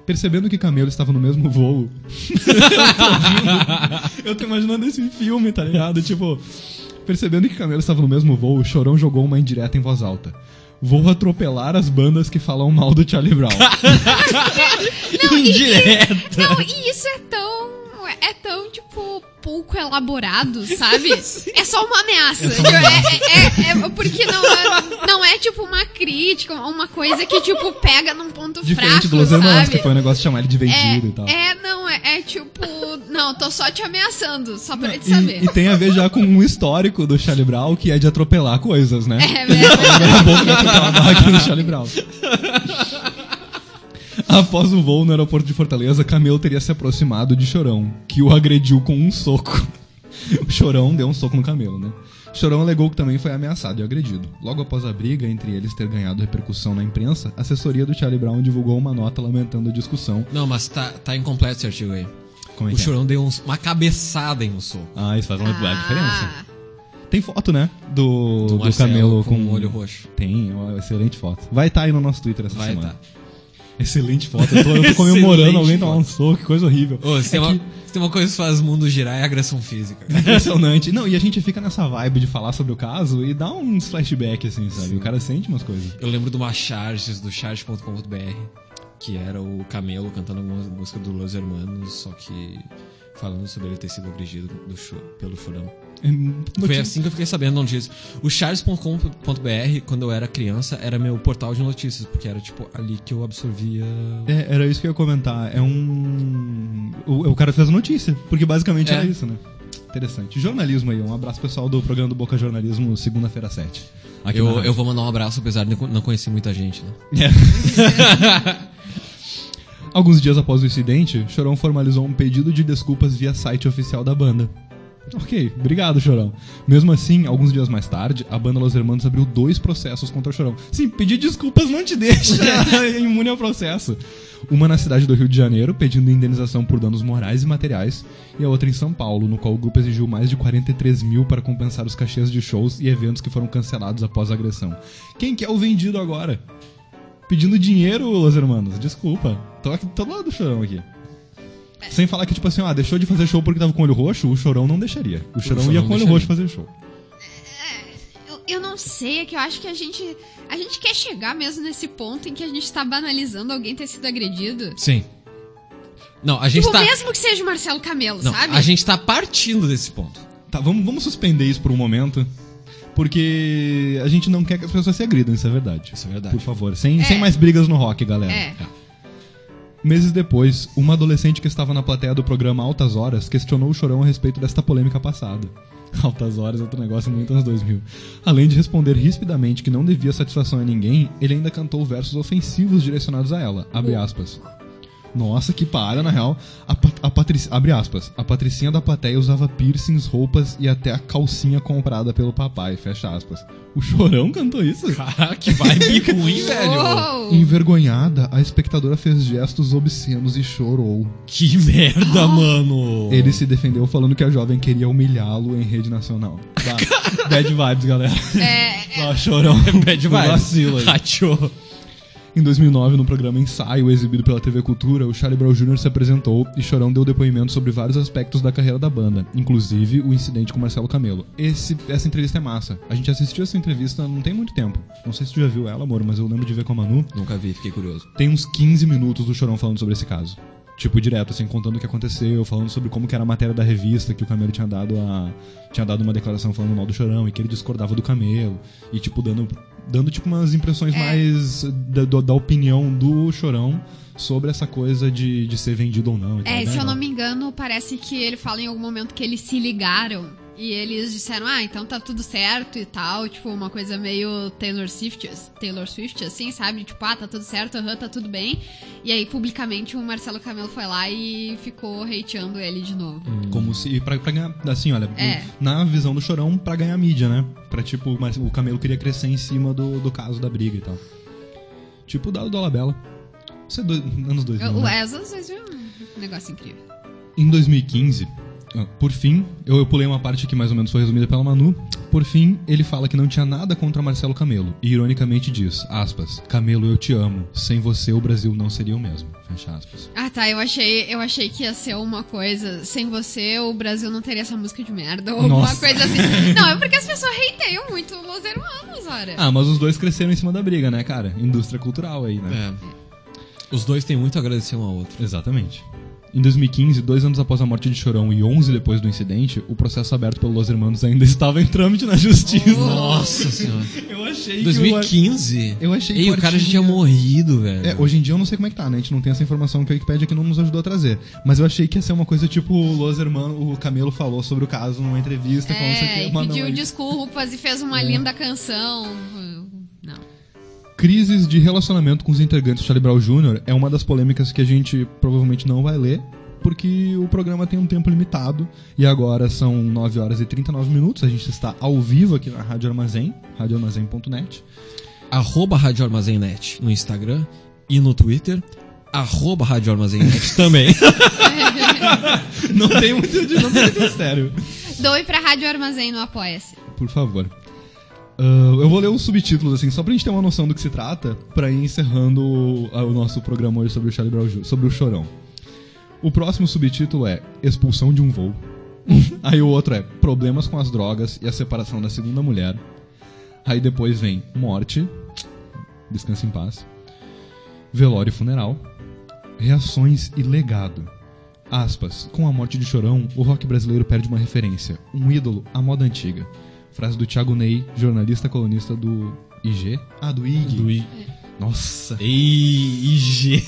Percebendo que Camelo estava no mesmo voo. eu tô imaginando esse filme, tá ligado? Tipo, percebendo que Camelo estava no mesmo voo, o Chorão jogou uma indireta em voz alta. Vou atropelar as bandas que falam mal do Charlie Brown. Indireta. Não, e isso é tão. É tão, tipo, pouco elaborado, sabe? É só uma ameaça. Tipo, É, é- é- porque não é, não é, tipo, uma crítica, uma coisa que, tipo, pega num ponto Diferente fraco, do Los Hermanos, que foi um negócio de chamar ele de vendido e tal. É, é, não, é, é tipo. Não, tô só te ameaçando, só pra te saber. E, e tem a ver já com um histórico do Charlie Brown, que é de atropelar coisas, né? É mesmo. Era bom pra atropelar a máquina do Charlie Brown. Após o voo no aeroporto de Fortaleza, Camelo teria se aproximado de Chorão, que o agrediu com um soco. O Chorão deu um soco no Camelo, né? Chorão alegou que também foi ameaçado e agredido. Logo após a briga entre eles ter ganhado repercussão na imprensa, a assessoria do Charlie Brown divulgou uma nota lamentando a discussão. Não, mas tá, tá incompleto esse artigo aí. Como é O que é? Chorão deu uns- uma cabeçada em um soco. Ah, isso faz uma Ah. diferença. Tem foto, né? Do, Do do, Camelo com com, o olho roxo. Tem, uma excelente foto. Vai estar aí no nosso Twitter essa Vai semana. tá. Excelente foto. Eu tô, eu tô comemorando alguém tomar um soco, que coisa horrível. Ô, se, tem É uma, que- se tem uma coisa que faz o mundo girar é agressão física. Impressionante. Não, e a gente fica nessa vibe de falar sobre o caso e dá uns flashbacks, assim, sabe? O cara sente umas coisas. Eu lembro de uma charges do charge.com.br que era o Camelo cantando alguma música do Los Hermanos, só que falando sobre ele ter sido agredido do pelo chorão. É, Foi assim que eu fiquei sabendo disso. O charles.com.br, quando eu era criança, era meu portal de notícias, porque era tipo ali que eu absorvia. É, era isso que eu ia comentar. É um. O, o cara fez a notícia, porque basicamente É. era isso, né? Interessante. Jornalismo aí, um abraço pessoal do programa do Boca Jornalismo, segunda-feira 7. Aqui na Eu, eu vou mandar um abraço, apesar de não conhecer muita gente, né? Alguns dias após o incidente, Chorão formalizou um pedido de desculpas via site oficial da banda. Ok, obrigado, Chorão. Mesmo assim, alguns dias mais tarde, a banda Los Hermanos abriu dois processos contra o Chorão. Sim, pedir desculpas não te deixa imune ao processo. Uma na cidade do Rio de Janeiro, pedindo indenização por danos morais e materiais, e a outra em São Paulo, no qual o grupo exigiu mais de 43 mil para compensar os cachês de shows e eventos que foram cancelados após a agressão. Quem que é o vendido agora? Pedindo dinheiro, Los Hermanos. Desculpa. Tô, aqui, do lado do Chorão aqui. Sem falar que, tipo assim, ah, deixou de fazer show porque tava com o olho roxo, o Chorão não deixaria. O Chorão Chorão ia com o olho roxo fazer show. Eu, eu não sei, é que eu acho que a gente. A gente quer chegar mesmo nesse ponto em que a gente tá banalizando alguém ter sido agredido. Sim. Não, a gente Tipo, tá. mesmo que seja o Marcelo Camelo, Não, sabe? a gente tá partindo desse ponto. Tá, vamos, vamos suspender isso por um momento. Porque a gente não quer que as pessoas se agridam, isso é verdade. Isso é verdade. Por favor, sem, É. sem mais brigas no rock, galera. É. Meses depois, uma adolescente que estava na plateia do programa Altas Horas questionou o Chorão a respeito desta polêmica passada. Altas Horas é outro negócio muito anos 2000. Além de responder rispidamente que não devia satisfação a ninguém, ele ainda cantou versos ofensivos direcionados a ela. Abre aspas. Nossa, que para, na real. A, a Patric... Abre aspas. A patricinha da plateia usava piercings, roupas e até a calcinha comprada pelo papai. Fecha aspas. O Chorão cantou isso? Caraca, que vibe ruim, velho. Uou! Envergonhada, a espectadora fez gestos obscenos e chorou. Que merda, mano. Ele se defendeu falando que a jovem queria humilhá-lo em rede nacional. Ba- Bad vibes, galera. É, Ó, chorão. Bad O vibes. Vacilo aí. Rachou. Em 2009, no programa Ensaio, exibido pela TV Cultura, o Charlie Brown Jr. se apresentou e Chorão deu depoimento sobre vários aspectos da carreira da banda, inclusive o incidente com Marcelo Camelo. Esse, essa entrevista é massa. A gente assistiu essa entrevista não tem muito tempo. Não sei se tu já viu ela, amor, mas eu lembro de ver com a Manu. Nunca vi, fiquei curioso. Tem uns 15 minutos do Chorão falando sobre esse caso. Tipo, direto, assim, contando o que aconteceu, falando sobre como que era a matéria da revista, que o Camelo tinha dado a. tinha dado uma declaração falando mal do Chorão e que ele discordava do Camelo. E, tipo, dando, dando tipo, umas impressões É. mais da, da opinião do Chorão sobre essa coisa de, de ser vendido ou não. É, né? se eu não me engano, parece que ele fala em algum momento que eles se ligaram e eles disseram, ah, então tá tudo certo e tal, tipo, uma coisa meio Taylor Swift, Taylor Swift, assim, sabe? Tipo, ah, tá tudo certo, aham, tá tudo bem. E aí, publicamente, o Marcelo Camelo foi lá e ficou hateando ele de novo. Como se. Pra, pra ganhar. Assim, olha, É. na visão do Chorão, pra ganhar mídia, né? Pra tipo, o Camelo queria crescer em cima do, do caso da briga e tal. Tipo o dado do Alabella. Isso é do, anos 2000. Eu- O né? Viram um negócio incrível. Em 2015, ah, por fim, eu, eu pulei uma parte que mais ou menos foi resumida pela Manu. Por fim, ele fala que não tinha nada contra Marcelo Camelo. E ironicamente diz, aspas, Camelo, eu te amo. Sem você, o Brasil não seria o mesmo. Fecha aspas. Ah, tá, eu achei, eu achei que ia ser uma coisa, sem você o Brasil não teria essa música de merda, ou alguma Nossa. coisa assim. Não, é porque as pessoas hateiam muito Los Hermanos, ora. Ah, mas os dois cresceram em cima da briga, né, cara? Indústria cultural aí, né? É. Os dois têm muito a agradecer um ao outro. Exatamente. Em 2015, dois anos após a morte de Chorão e 11 depois do incidente, o processo aberto pelo Los Hermanos ainda estava em trâmite na justiça. Nossa senhora. Eu achei 2015? Eu achei Ei, que o cara já tinha- morrido, velho. É, hoje em dia eu não sei como é que tá, né? A gente não tem essa informação que a Wikipedia aqui não nos ajudou a trazer. Mas eu achei que ia ser uma coisa tipo o Los Hermanos, o Camelo falou sobre o caso numa entrevista, falando É, aqui, e mas não, pediu é- desculpas e fez uma linda canção. Crises de relacionamento com os integrantes do Charlie Brown Jr. é uma das polêmicas que a gente provavelmente não vai ler, porque o programa tem um tempo limitado e agora são 9 horas e 39 minutos. A gente está ao vivo aqui na Rádio Armazém, radioarmazém.net. Arroba Rádio Armazém Net no Instagram e no Twitter. Arroba Rádio Armazém Net também. Não tem muito, não tem muito mistério. Doe pra Rádio Armazém no Apoia-se. Por favor. Ah, eu vou ler os subtítulos, assim, só pra gente ter uma noção do que se trata, pra ir encerrando o, nosso programa hoje sobre o Charlie Brown sobre o Chorão. O próximo subtítulo é Expulsão de um voo. Aí o outro é Problemas com as drogas e a separação da segunda mulher. Aí depois vem Morte, Descanse em paz. Velório e funeral. Reações e legado. Aspas. Com a morte de Chorão, o rock brasileiro perde uma referência, um ídolo à moda antiga. Frase do Thiago Ney, jornalista colunista do IG? Ah, do IG. Do I- Nossa. Ei, IG.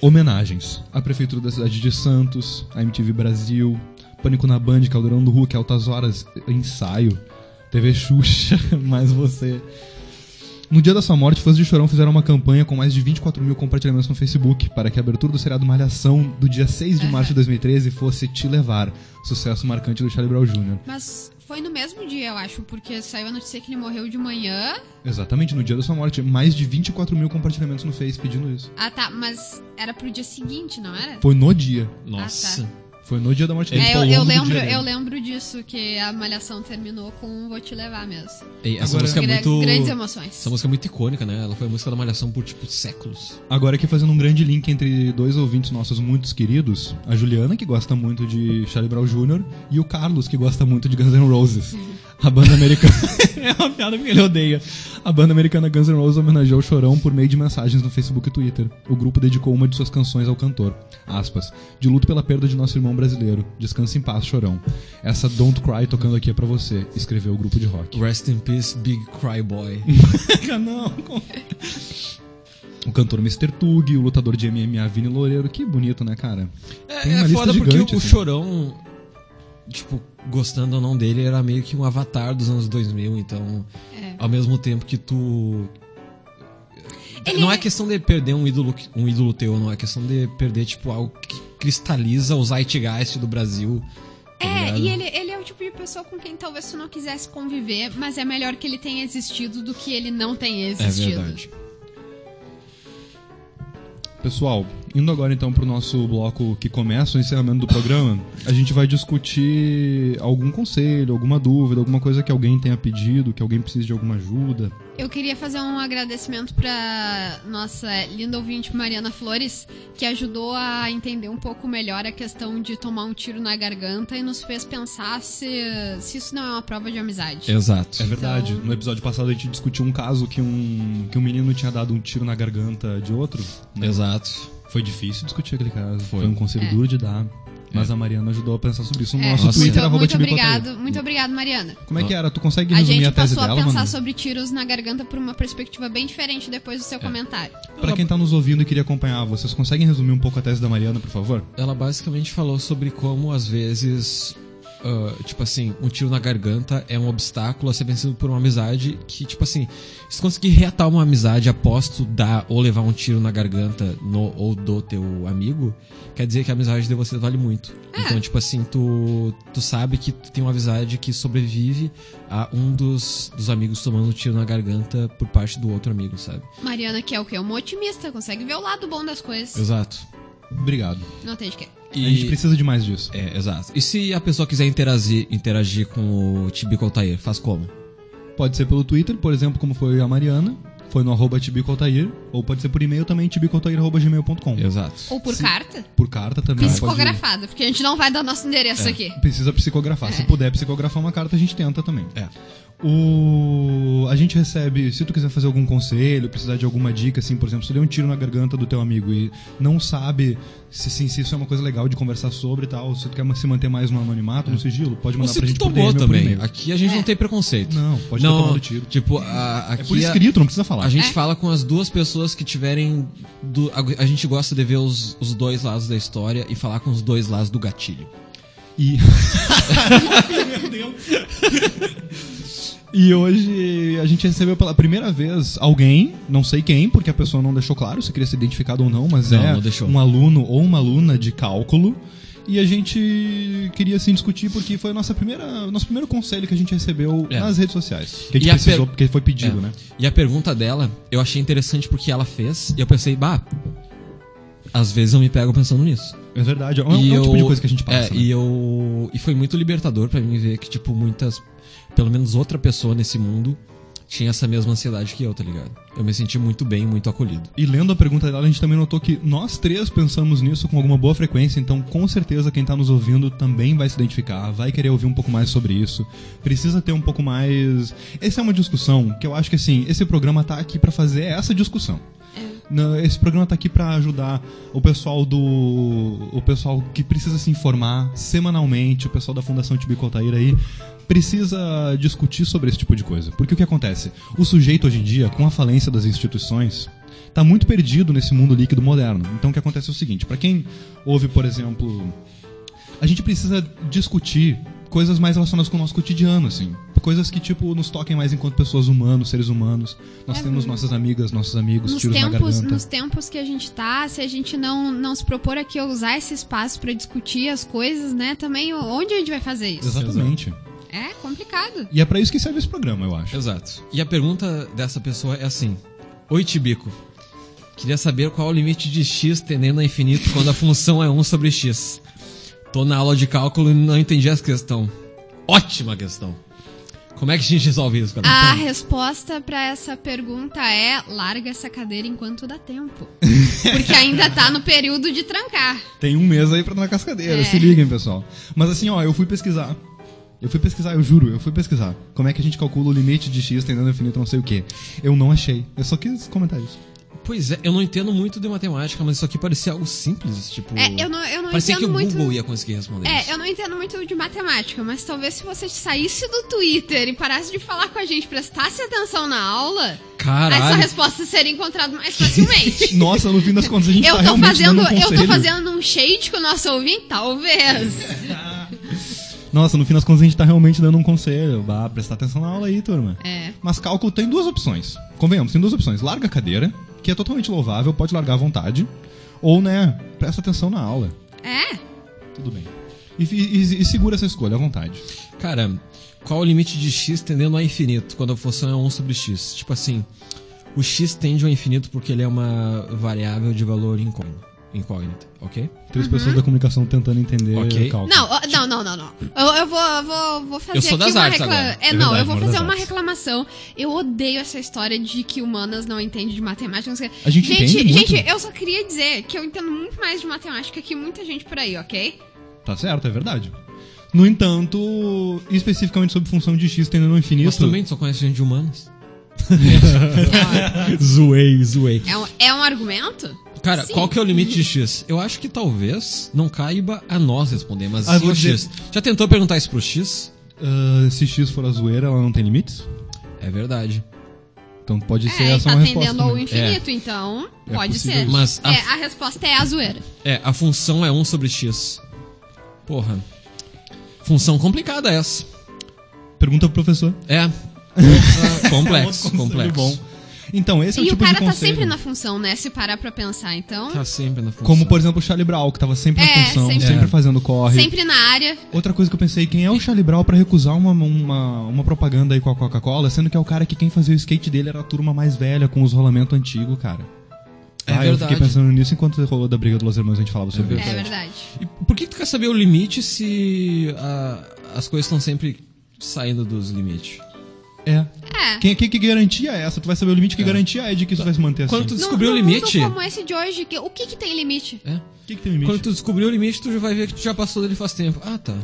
Homenagens. A Prefeitura da cidade de Santos, a MTV Brasil, Pânico na Band, Caldeirão do Hulk, Altas Horas, Ensaio, TV Xuxa, mais você. No dia da sua morte, fãs de Chorão fizeram uma campanha com mais de 24 mil compartilhamentos no Facebook para que a abertura do seriado Malhação do dia 6 de março de 2013 fosse Te Levar, sucesso marcante do Charlie Brown Jr. Mas foi no mesmo dia, eu acho, porque saiu a notícia que ele morreu de manhã. Exatamente, no dia da sua morte, mais de 24 mil compartilhamentos no Face pedindo isso. Ah, tá, mas era pro dia seguinte, não era? Foi no dia. Nossa. Ah, tá. Foi no dia da morte dele. É, eu, eu lembro, dia dele. eu lembro disso, que a malhação terminou com Vou Te Levar mesmo. E essa Agora- música é muito. Grandes emoções. Essa música é muito icônica, né? Ela foi a música da Malhação por, tipo, séculos. Agora aqui fazendo um grande link entre dois ouvintes nossos muito queridos, a Juliana, que gosta muito de Charlie Brown Jr., e o Carlos, que gosta muito de Guns N' Roses. A banda americana. é uma piada porque ele odeia. A banda americana Guns N' Roses homenageou o Chorão por meio de mensagens no Facebook e Twitter. O grupo dedicou uma de suas canções ao cantor. Aspas. De luto pela perda de nosso irmão brasileiro. Descanse em paz, Chorão. Essa Don't Cry tocando aqui é pra você, escreveu o grupo de rock. Rest in peace, Big Cry Boy. não. O cantor Mr. Tug, o lutador de MMA Vini Loureiro. Que bonito, né, cara? Tem É, uma é foda porque gigante, o, o assim. Chorão, tipo, gostando ou não dele, era meio que um avatar dos anos 2000, então, É. ao mesmo tempo que tu... Ele- Não é questão de perder um ídolo, um ídolo teu, não é questão de perder, tipo, algo que cristaliza o zeitgeist do Brasil. tá É, ligado? e ele, ele é o tipo de pessoa com quem talvez tu não quisesse conviver, mas é melhor que ele tenha existido do que ele não tenha É existido. verdade. Pessoal, indo agora então pro nosso bloco que começa o encerramento do programa, a gente vai discutir algum conselho, alguma dúvida, alguma coisa que alguém tenha pedido, que alguém precise de alguma ajuda. Eu queria fazer um agradecimento pra nossa linda ouvinte Mariana Flores, que ajudou a entender um pouco melhor a questão de tomar um tiro na garganta e nos fez pensar se, se isso não é uma prova de amizade. Exato. É verdade. Então- No episódio passado a gente discutiu um caso que um, que um menino tinha dado um tiro na garganta de outro. né? Exato. Foi difícil discutir aquele caso. Foi, Foi. um conselho É. duro de dar. Mas a Mariana ajudou a pensar sobre isso no É, nosso Nossa. Twitter, muito, obrigado, muito obrigado, Mariana. Como é que era? Tu consegue A resumir gente a, tese passou a dela, pensar mano? sobre tiros na garganta por uma perspectiva bem diferente depois do seu comentário. Pra quem tá nos ouvindo e queria acompanhar, vocês conseguem resumir um pouco a tese da Mariana, por favor? Ela basicamente falou sobre como, às vezes, ah, tipo assim, um tiro na garganta é um obstáculo a ser vencido por uma amizade que, tipo assim, se conseguir reatar uma amizade após tu dar ou levar um tiro na garganta no, ou do teu amigo, quer dizer que a amizade de vocês vale muito. Então, tipo assim, tu, tu sabe que tu tem uma amizade que sobrevive a um dos, dos amigos tomando um tiro na garganta por parte do outro amigo, sabe? Mariana, que é o quê? Uma otimista, consegue ver o lado bom das coisas. Exato. Obrigado. Não tem de quê. A gente precisa de mais disso. É, exato. E se a pessoa quiser interagir, interagir com o Tibico Altair, faz como? Pode ser pelo Twitter, por exemplo, como foi a Mariana. Foi no arroba tibicoaltair. Ou pode ser por e-mail também, tibicoaltair.gmail.com. Exato. Ou por carta. Por carta também. Psicografada, porque a gente não vai dar nosso endereço aqui. Precisa psicografar. É. Se puder psicografar uma carta, a gente tenta também. É. O... A gente recebe, se tu quiser fazer algum conselho, precisar de alguma dica, assim, por exemplo, se tu deu um tiro na garganta do teu amigo e não sabe se, assim, se isso é uma coisa legal de conversar sobre e tal, se tu quer se manter mais no anonimato, no sigilo, pode Ou mandar se pra tu gente por tomou ou por também. Aqui a gente É. não tem preconceito. Não, pode ter não, tomado tiro. Tipo, a, É aqui por a- escrito, não precisa falar. A gente É. fala com as duas pessoas que tiverem. do- a, a gente gosta de ver os, os dois lados da história e falar com os dois lados do gatilho. E. Meu Deus. E hoje a gente recebeu pela primeira vez alguém, não sei quem, porque a pessoa não deixou claro se queria ser identificado ou não, mas Não, é não um aluno ou uma aluna de cálculo. E a gente queria assim discutir porque foi a nossa primeira, nosso primeiro conselho que a gente recebeu É. nas redes sociais. Que a gente E a precisou, per- porque foi pedido, É. né? E a pergunta dela, eu achei interessante porque ela fez, e eu pensei, bah, às vezes eu me pego pensando nisso. É verdade, é um, é um eu, tipo de coisa que a gente passa. É, né? e eu. E foi muito libertador pra mim ver que, tipo, muitas. Pelo menos outra pessoa nesse mundo tinha essa mesma ansiedade que eu, tá ligado? Eu me senti muito bem, muito acolhido. E lendo a pergunta dela, a gente também notou que nós três pensamos nisso com alguma boa frequência, então com certeza quem tá nos ouvindo também vai se identificar, vai querer ouvir um pouco mais sobre isso. Precisa ter um pouco mais. Essa é uma discussão que eu acho que assim, esse programa tá aqui pra fazer essa discussão. Esse programa tá aqui pra ajudar o pessoal do. O pessoal que precisa se informar semanalmente, o pessoal da Fundação Tibico Altair aí, precisa discutir sobre esse tipo de coisa. Porque o que acontece? O sujeito hoje em dia, com a falência das instituições, tá muito perdido nesse mundo líquido moderno. Então o que acontece é o seguinte, pra quem ouve, por exemplo, a gente precisa discutir coisas mais relacionadas com o nosso cotidiano, assim. Coisas que, tipo, nos toquem mais enquanto pessoas humanas, seres humanos. Nós É, temos nossas amigas, nossos amigos, Nos tiros na tempos, garganta. nos tempos que a gente tá, se a gente não, não se propor aqui a usar esse espaço pra discutir as coisas, né? Também onde a gente vai fazer isso? Exatamente. É complicado. E é pra isso que serve esse programa, eu acho. Exato. E a pergunta dessa pessoa é assim: Oi, Tibico. Queria saber qual é o limite de x tendendo a infinito quando a função é 1 sobre x. Tô na aula de cálculo e não entendi essa questão. Ótima questão. Como é que a gente resolve isso, cara? A resposta pra essa pergunta é: larga essa cadeira enquanto dá tempo. Porque ainda tá no período de trancar. Tem um mês aí pra dar na cascadeira, É. se liguem, pessoal. Mas assim, ó, eu fui pesquisar. Eu fui pesquisar, eu juro, eu fui pesquisar. Como é que a gente calcula o limite de x tendendo a infinito não sei o quê. Eu não achei. Eu só quis comentar isso. Pois é, eu não entendo muito de matemática, mas isso aqui parecia algo simples, tipo... É, eu não, eu não Parecia que entendo o muito. Google ia conseguir responder isso. É, eu não entendo muito de matemática, mas talvez se você saísse do Twitter e parasse de falar com a gente, prestasse atenção na aula, Caralho. essa resposta seria encontrada mais facilmente. Nossa, no fim das contas a gente eu tá tô fazendo, dando um eu tô fazendo um shade com o nosso ouvinte, talvez. Nossa, no fim das contas a gente tá realmente dando um conselho. Vá prestar atenção na aula aí, turma. É. Mas cálculo tem duas opções. Convenhamos, tem duas opções. Larga a cadeira, que é totalmente louvável, pode largar à vontade. Ou, né, presta atenção na aula. É. Tudo bem. E, e- e segura essa escolha à vontade. Cara, qual o limite de x tendendo a infinito quando a função é 1 sobre x? Tipo assim, o x tende ao infinito porque ele é uma variável de valor incógnito, incógnita ok? Três pessoas da comunicação tentando entender Ok. cálculo. Não, não, não, não, não. Eu, eu vou, eu vou, vou fazer Eu sou aqui das uma artes recla- agora. É, É não, verdade, eu vou fazer uma artes. reclamação. Eu odeio essa história de que humanas não entendem de matemática. não sei o quê. A gente gente, entende muito. gente, eu só queria dizer que eu entendo muito mais de matemática que muita gente por aí, ok? Tá certo, é verdade. No entanto, especificamente sobre função de x tendendo ao infinito. Mas também só conhece gente de humanos. É, zoei, zoei. é um, é um argumento? Cara, Sim. qual que é o limite de x? Eu acho que talvez não caiba a nós responder, mas Ah, sim o dizer- x. Já tentou perguntar isso pro x? Ah, se x for a zoeira, ela não tem limites? É verdade. Então pode ser É, e essa tá uma resposta. tendendo ao infinito, então É pode ser. isso. Mas a- É, a resposta é a zoeira. É, a função é 1 sobre x. Porra. Função complicada essa. Pergunta pro professor. É. Outro complexo, conselho complexo. bom. Então, esse é o e o tipo cara de tá conselho. sempre na função, né? Se parar pra pensar, então. Tá sempre na função. Como, por exemplo, o Charlie Brown, que tava sempre na É, função, sempre. sempre, É. fazendo corre. Sempre na área. Outra coisa que eu pensei, quem é o Charlie Brown pra recusar uma, uma, uma propaganda aí com a Coca-Cola, sendo que é o cara que quem fazia o skate dele era a turma mais velha, com os rolamentos antigos, cara. É ah, eu fiquei pensando nisso enquanto rolou da briga dos Los Hermanos, a gente falava sobre É isso. verdade. E por que tu quer saber o limite se as coisas estão sempre saindo dos limites? É. É. Quem, que, que garantia é essa? Tu vai saber o limite, que É. garantia é de que isso vai se manter Quando assim? tu Num- descobriu o limite. mundo como esse de hoje, que- o que que tem limite? É. O que, que tem limite? Quando tu descobriu o limite, tu já vai ver que tu já passou dele faz tempo. Ah, tá.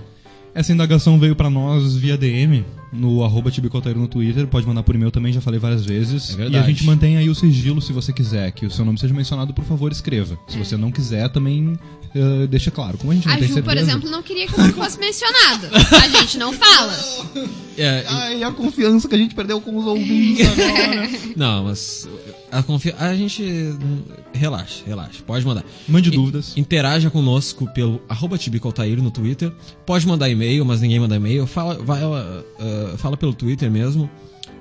Essa indagação veio pra nós via DM, no arroba Tibicoteiro no Twitter, pode mandar por e-mail também, já falei várias vezes. É e a gente mantém aí o sigilo se você quiser, que o seu nome seja mencionado, por favor, escreva. Se você não quiser, também eh, deixa claro. Como a gente não A tem Ju, certeza... por exemplo, não queria que o nome fosse mencionado. A gente não fala. É, e- Ai, a confiança que a gente perdeu com os ouvintes agora. não, mas a, confi... a gente. hum, Relaxa, relaxa. Pode mandar. Mande dúvidas. Interaja conosco pelo arroba no Twitter. Pode mandar e-mail, mas ninguém manda e-mail. Fala, vai, ah, fala pelo Twitter mesmo.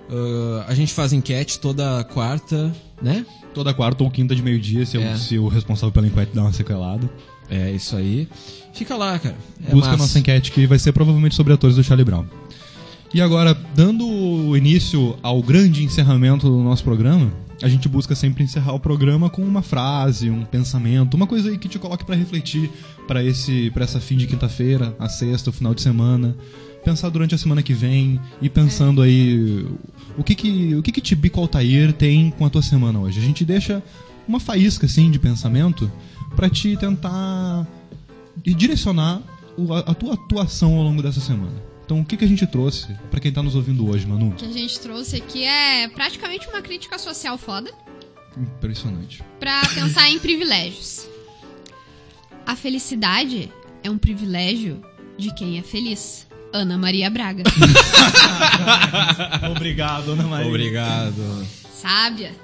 Ah, a gente faz enquete toda quarta, né? Toda quarta ou quinta de meio-dia, se, É. se o responsável pela enquete dá uma sequelada. É isso aí. Fica lá, cara. É Busca a massa. nossa enquete, que vai ser provavelmente sobre atores do Charlie Brown. E agora, dando início ao grande encerramento do nosso programa, a gente busca sempre encerrar o programa com uma frase, um pensamento, uma coisa aí que te coloque pra refletir para esse para essa fim de quinta-feira, a sexta, o final de semana, pensar durante a semana que vem e pensando aí o que que o que que Tibico Altair tem com a tua semana hoje. A gente deixa uma faísca assim de pensamento pra te tentar e direcionar a tua atuação ao longo dessa semana. Então, o que, que a gente trouxe pra quem tá nos ouvindo hoje, Manu? O que a gente trouxe aqui é praticamente uma crítica social foda Impressionante. pra pensar em privilégios. A felicidade é um privilégio de quem é feliz. Ana Maria Braga. Obrigado, Ana Maria. Obrigado. Sábia.